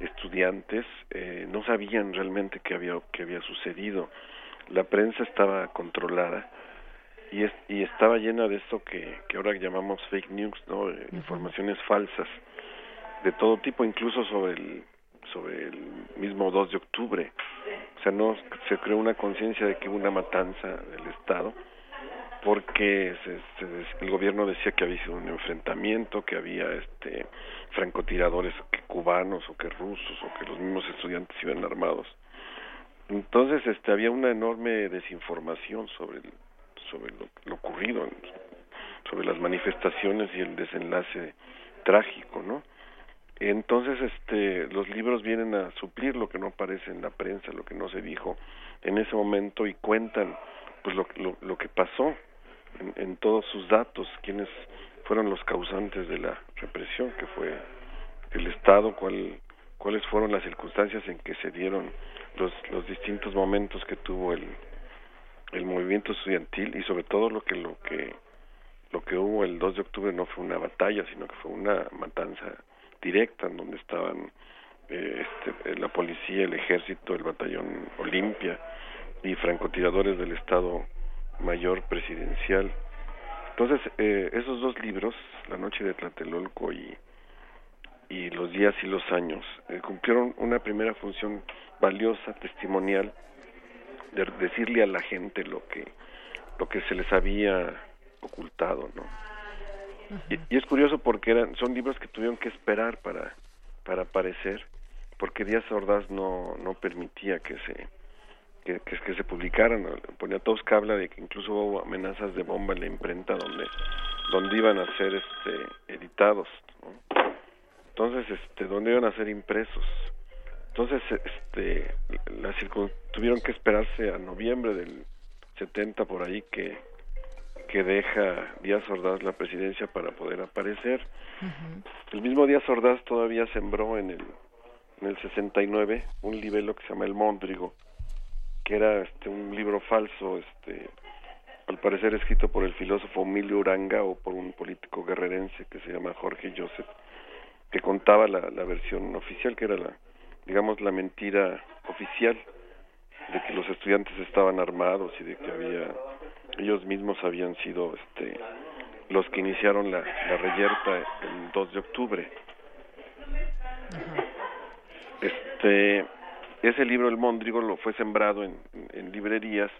estudiantes, eh, no sabían realmente qué había, qué había sucedido. La prensa estaba controlada y, y estaba llena de esto que, que ahora llamamos fake news, ¿no? Informaciones falsas de todo tipo, incluso sobre el sobre el mismo 2 de octubre. O sea, no se creó una conciencia de que hubo una matanza del Estado porque el gobierno decía que había sido un enfrentamiento, que había este francotiradores que cubanos o que rusos o que los mismos estudiantes iban armados. Entonces, este había una enorme desinformación sobre el, sobre lo, ocurrido, sobre las manifestaciones y el desenlace trágico, ¿no? Entonces, este, los libros vienen a suplir lo que no aparece en la prensa, lo que no se dijo en ese momento y cuentan, pues, lo, lo, lo que pasó en, en todos sus datos, quiénes fueron los causantes de la represión, que fue el Estado, cuál, cuáles fueron las circunstancias en que se dieron los, los distintos momentos que tuvo el, el movimiento estudiantil y sobre todo lo que lo que lo que hubo el 2 de octubre no fue una batalla sino que fue una matanza directa en donde estaban eh, este, la policía el ejército el batallón Olimpia y francotiradores del estado mayor presidencial. Entonces eh, esos dos libros la noche de Tlatelolco y y los días y los años eh, cumplieron una primera función valiosa testimonial de decirle a la gente lo que lo que se les había ocultado no y, es curioso porque eran son libros que tuvieron que esperar para para aparecer porque Díaz Ordaz no no permitía que se que, que, se publicaran. Ponía Tosca habla de que incluso hubo amenazas de bomba en la imprenta donde donde iban a ser este editados entonces este donde iban a ser impresos entonces, este, la tuvieron que esperarse a noviembre del 70 por ahí que que deja Díaz Ordaz la presidencia para poder aparecer. El mismo Díaz Ordaz todavía sembró en el en el 69 un libelo que se llama El Móndrigo, que era este un libro falso, este al parecer escrito por el filósofo Emilio Uranga o por un político guerrerense que se llama Jorge Joseph, que contaba la, la versión oficial, que era la, digamos, la mentira oficial de que los estudiantes estaban armados y de que había ellos mismos habían sido este los que iniciaron la, la reyerta el 2 de octubre. Este ese libro El Móndrigo lo fue sembrado en, en librerías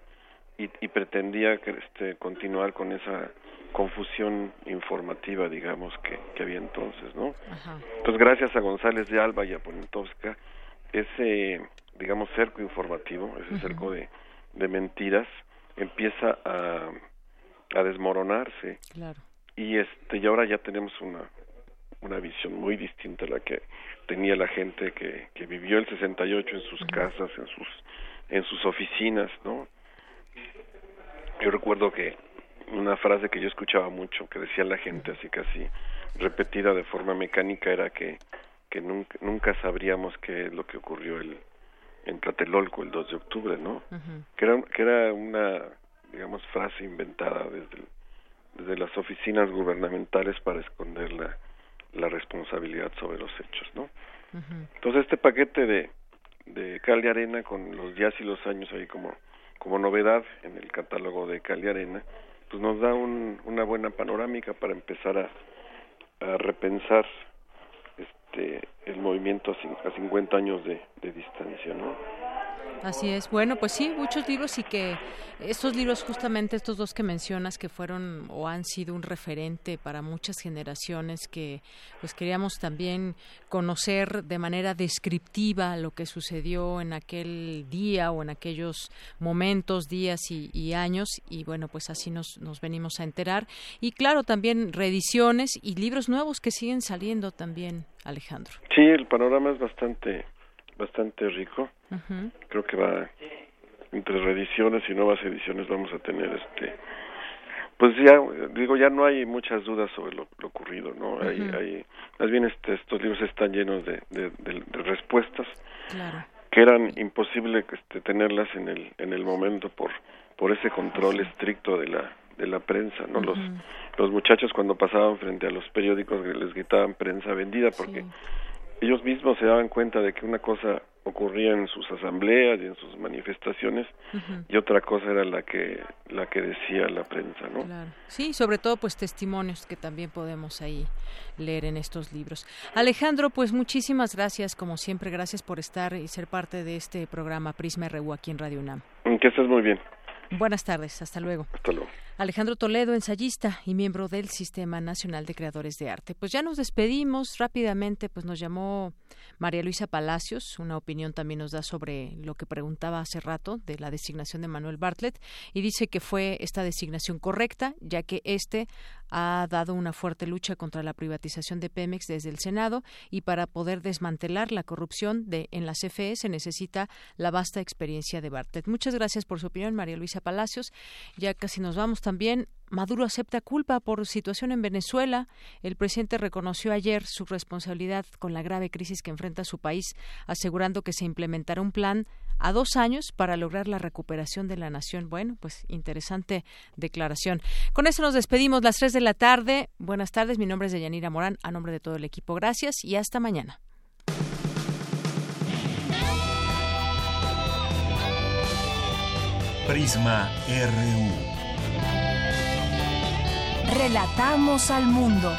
y, y, pretendía que, este, continuar con esa confusión informativa, digamos, que, que había entonces, ¿no? Entonces, gracias a González de Alba y a Poniatowska, ese, digamos, cerco informativo, ese cerco de, de mentiras, empieza a, a desmoronarse. Y este y ahora ya tenemos una una visión muy distinta a la que tenía la gente que, que vivió el 68 en sus casas, en sus en sus oficinas, ¿no? Yo recuerdo que una frase que yo escuchaba mucho que decía la gente así casi repetida de forma mecánica era que que nunca nunca sabríamos qué es lo que ocurrió el en Tlatelolco el 2 de octubre, ¿no? Que era que era una digamos frase inventada desde desde las oficinas gubernamentales para esconder la la responsabilidad sobre los hechos, ¿no? Entonces este paquete de de Cali Arena con los días y los años ahí como como novedad en el catálogo de Cali Arena, pues nos da un, una buena panorámica para empezar a, repensar este el movimiento a, a 50 años de, de distancia, ¿no? Así es. Bueno, pues sí, muchos libros y que estos libros, justamente estos dos que mencionas, que fueron o han sido un referente para muchas generaciones que pues queríamos también conocer de manera descriptiva lo que sucedió en aquel día o en aquellos momentos, días y, años y bueno, pues así nos, nos venimos a enterar. Y claro, también reediciones y libros nuevos que siguen saliendo también, Alejandro. Sí, el panorama es bastante bastante rico. Creo que va entre reediciones y nuevas ediciones vamos a tener este pues ya digo ya no hay muchas dudas sobre lo, ocurrido no hay, hay más bien este, estos libros están llenos de, de, respuestas que eran imposible este, tenerlas en el en el momento por por ese control estricto de la de la prensa no los los muchachos cuando pasaban frente a los periódicos les gritaban prensa vendida porque ellos mismos se daban cuenta de que una cosa ocurría en sus asambleas y en sus manifestaciones y otra cosa era la que la que decía la prensa no sí sobre todo pues testimonios que también podemos ahí leer en estos libros. Alejandro pues muchísimas gracias como siempre. Gracias por estar y ser parte de este programa Prisma RU aquí en Radio UNAM. Que estés muy bien. Buenas tardes. Hasta luego. Hasta luego Alejandro Toledo, ensayista y miembro del Sistema Nacional de Creadores de Arte. Pues ya nos despedimos rápidamente, pues nos llamó María Luisa Palacios, una opinión también nos da sobre lo que preguntaba hace rato de la designación de Manuel Bartlett y dice que fue esta designación correcta, ya que este ha dado una fuerte lucha contra la privatización de Pemex desde el Senado y para poder desmantelar la corrupción de en la CFE se necesita la vasta experiencia de Bartlett. Muchas gracias por su opinión, María Luisa Palacios. Ya casi nos vamos también Maduro acepta culpa por situación en Venezuela. El presidente reconoció ayer su responsabilidad con la grave crisis que enfrenta su país, asegurando que se implementará un plan a dos años para lograr la recuperación de la nación. Bueno, pues interesante declaración. Con eso nos despedimos las tres de la tarde. Buenas tardes, mi nombre es Deyanira Morán, a nombre de todo el equipo. Gracias y hasta mañana. Prisma RU. Relatamos al mundo.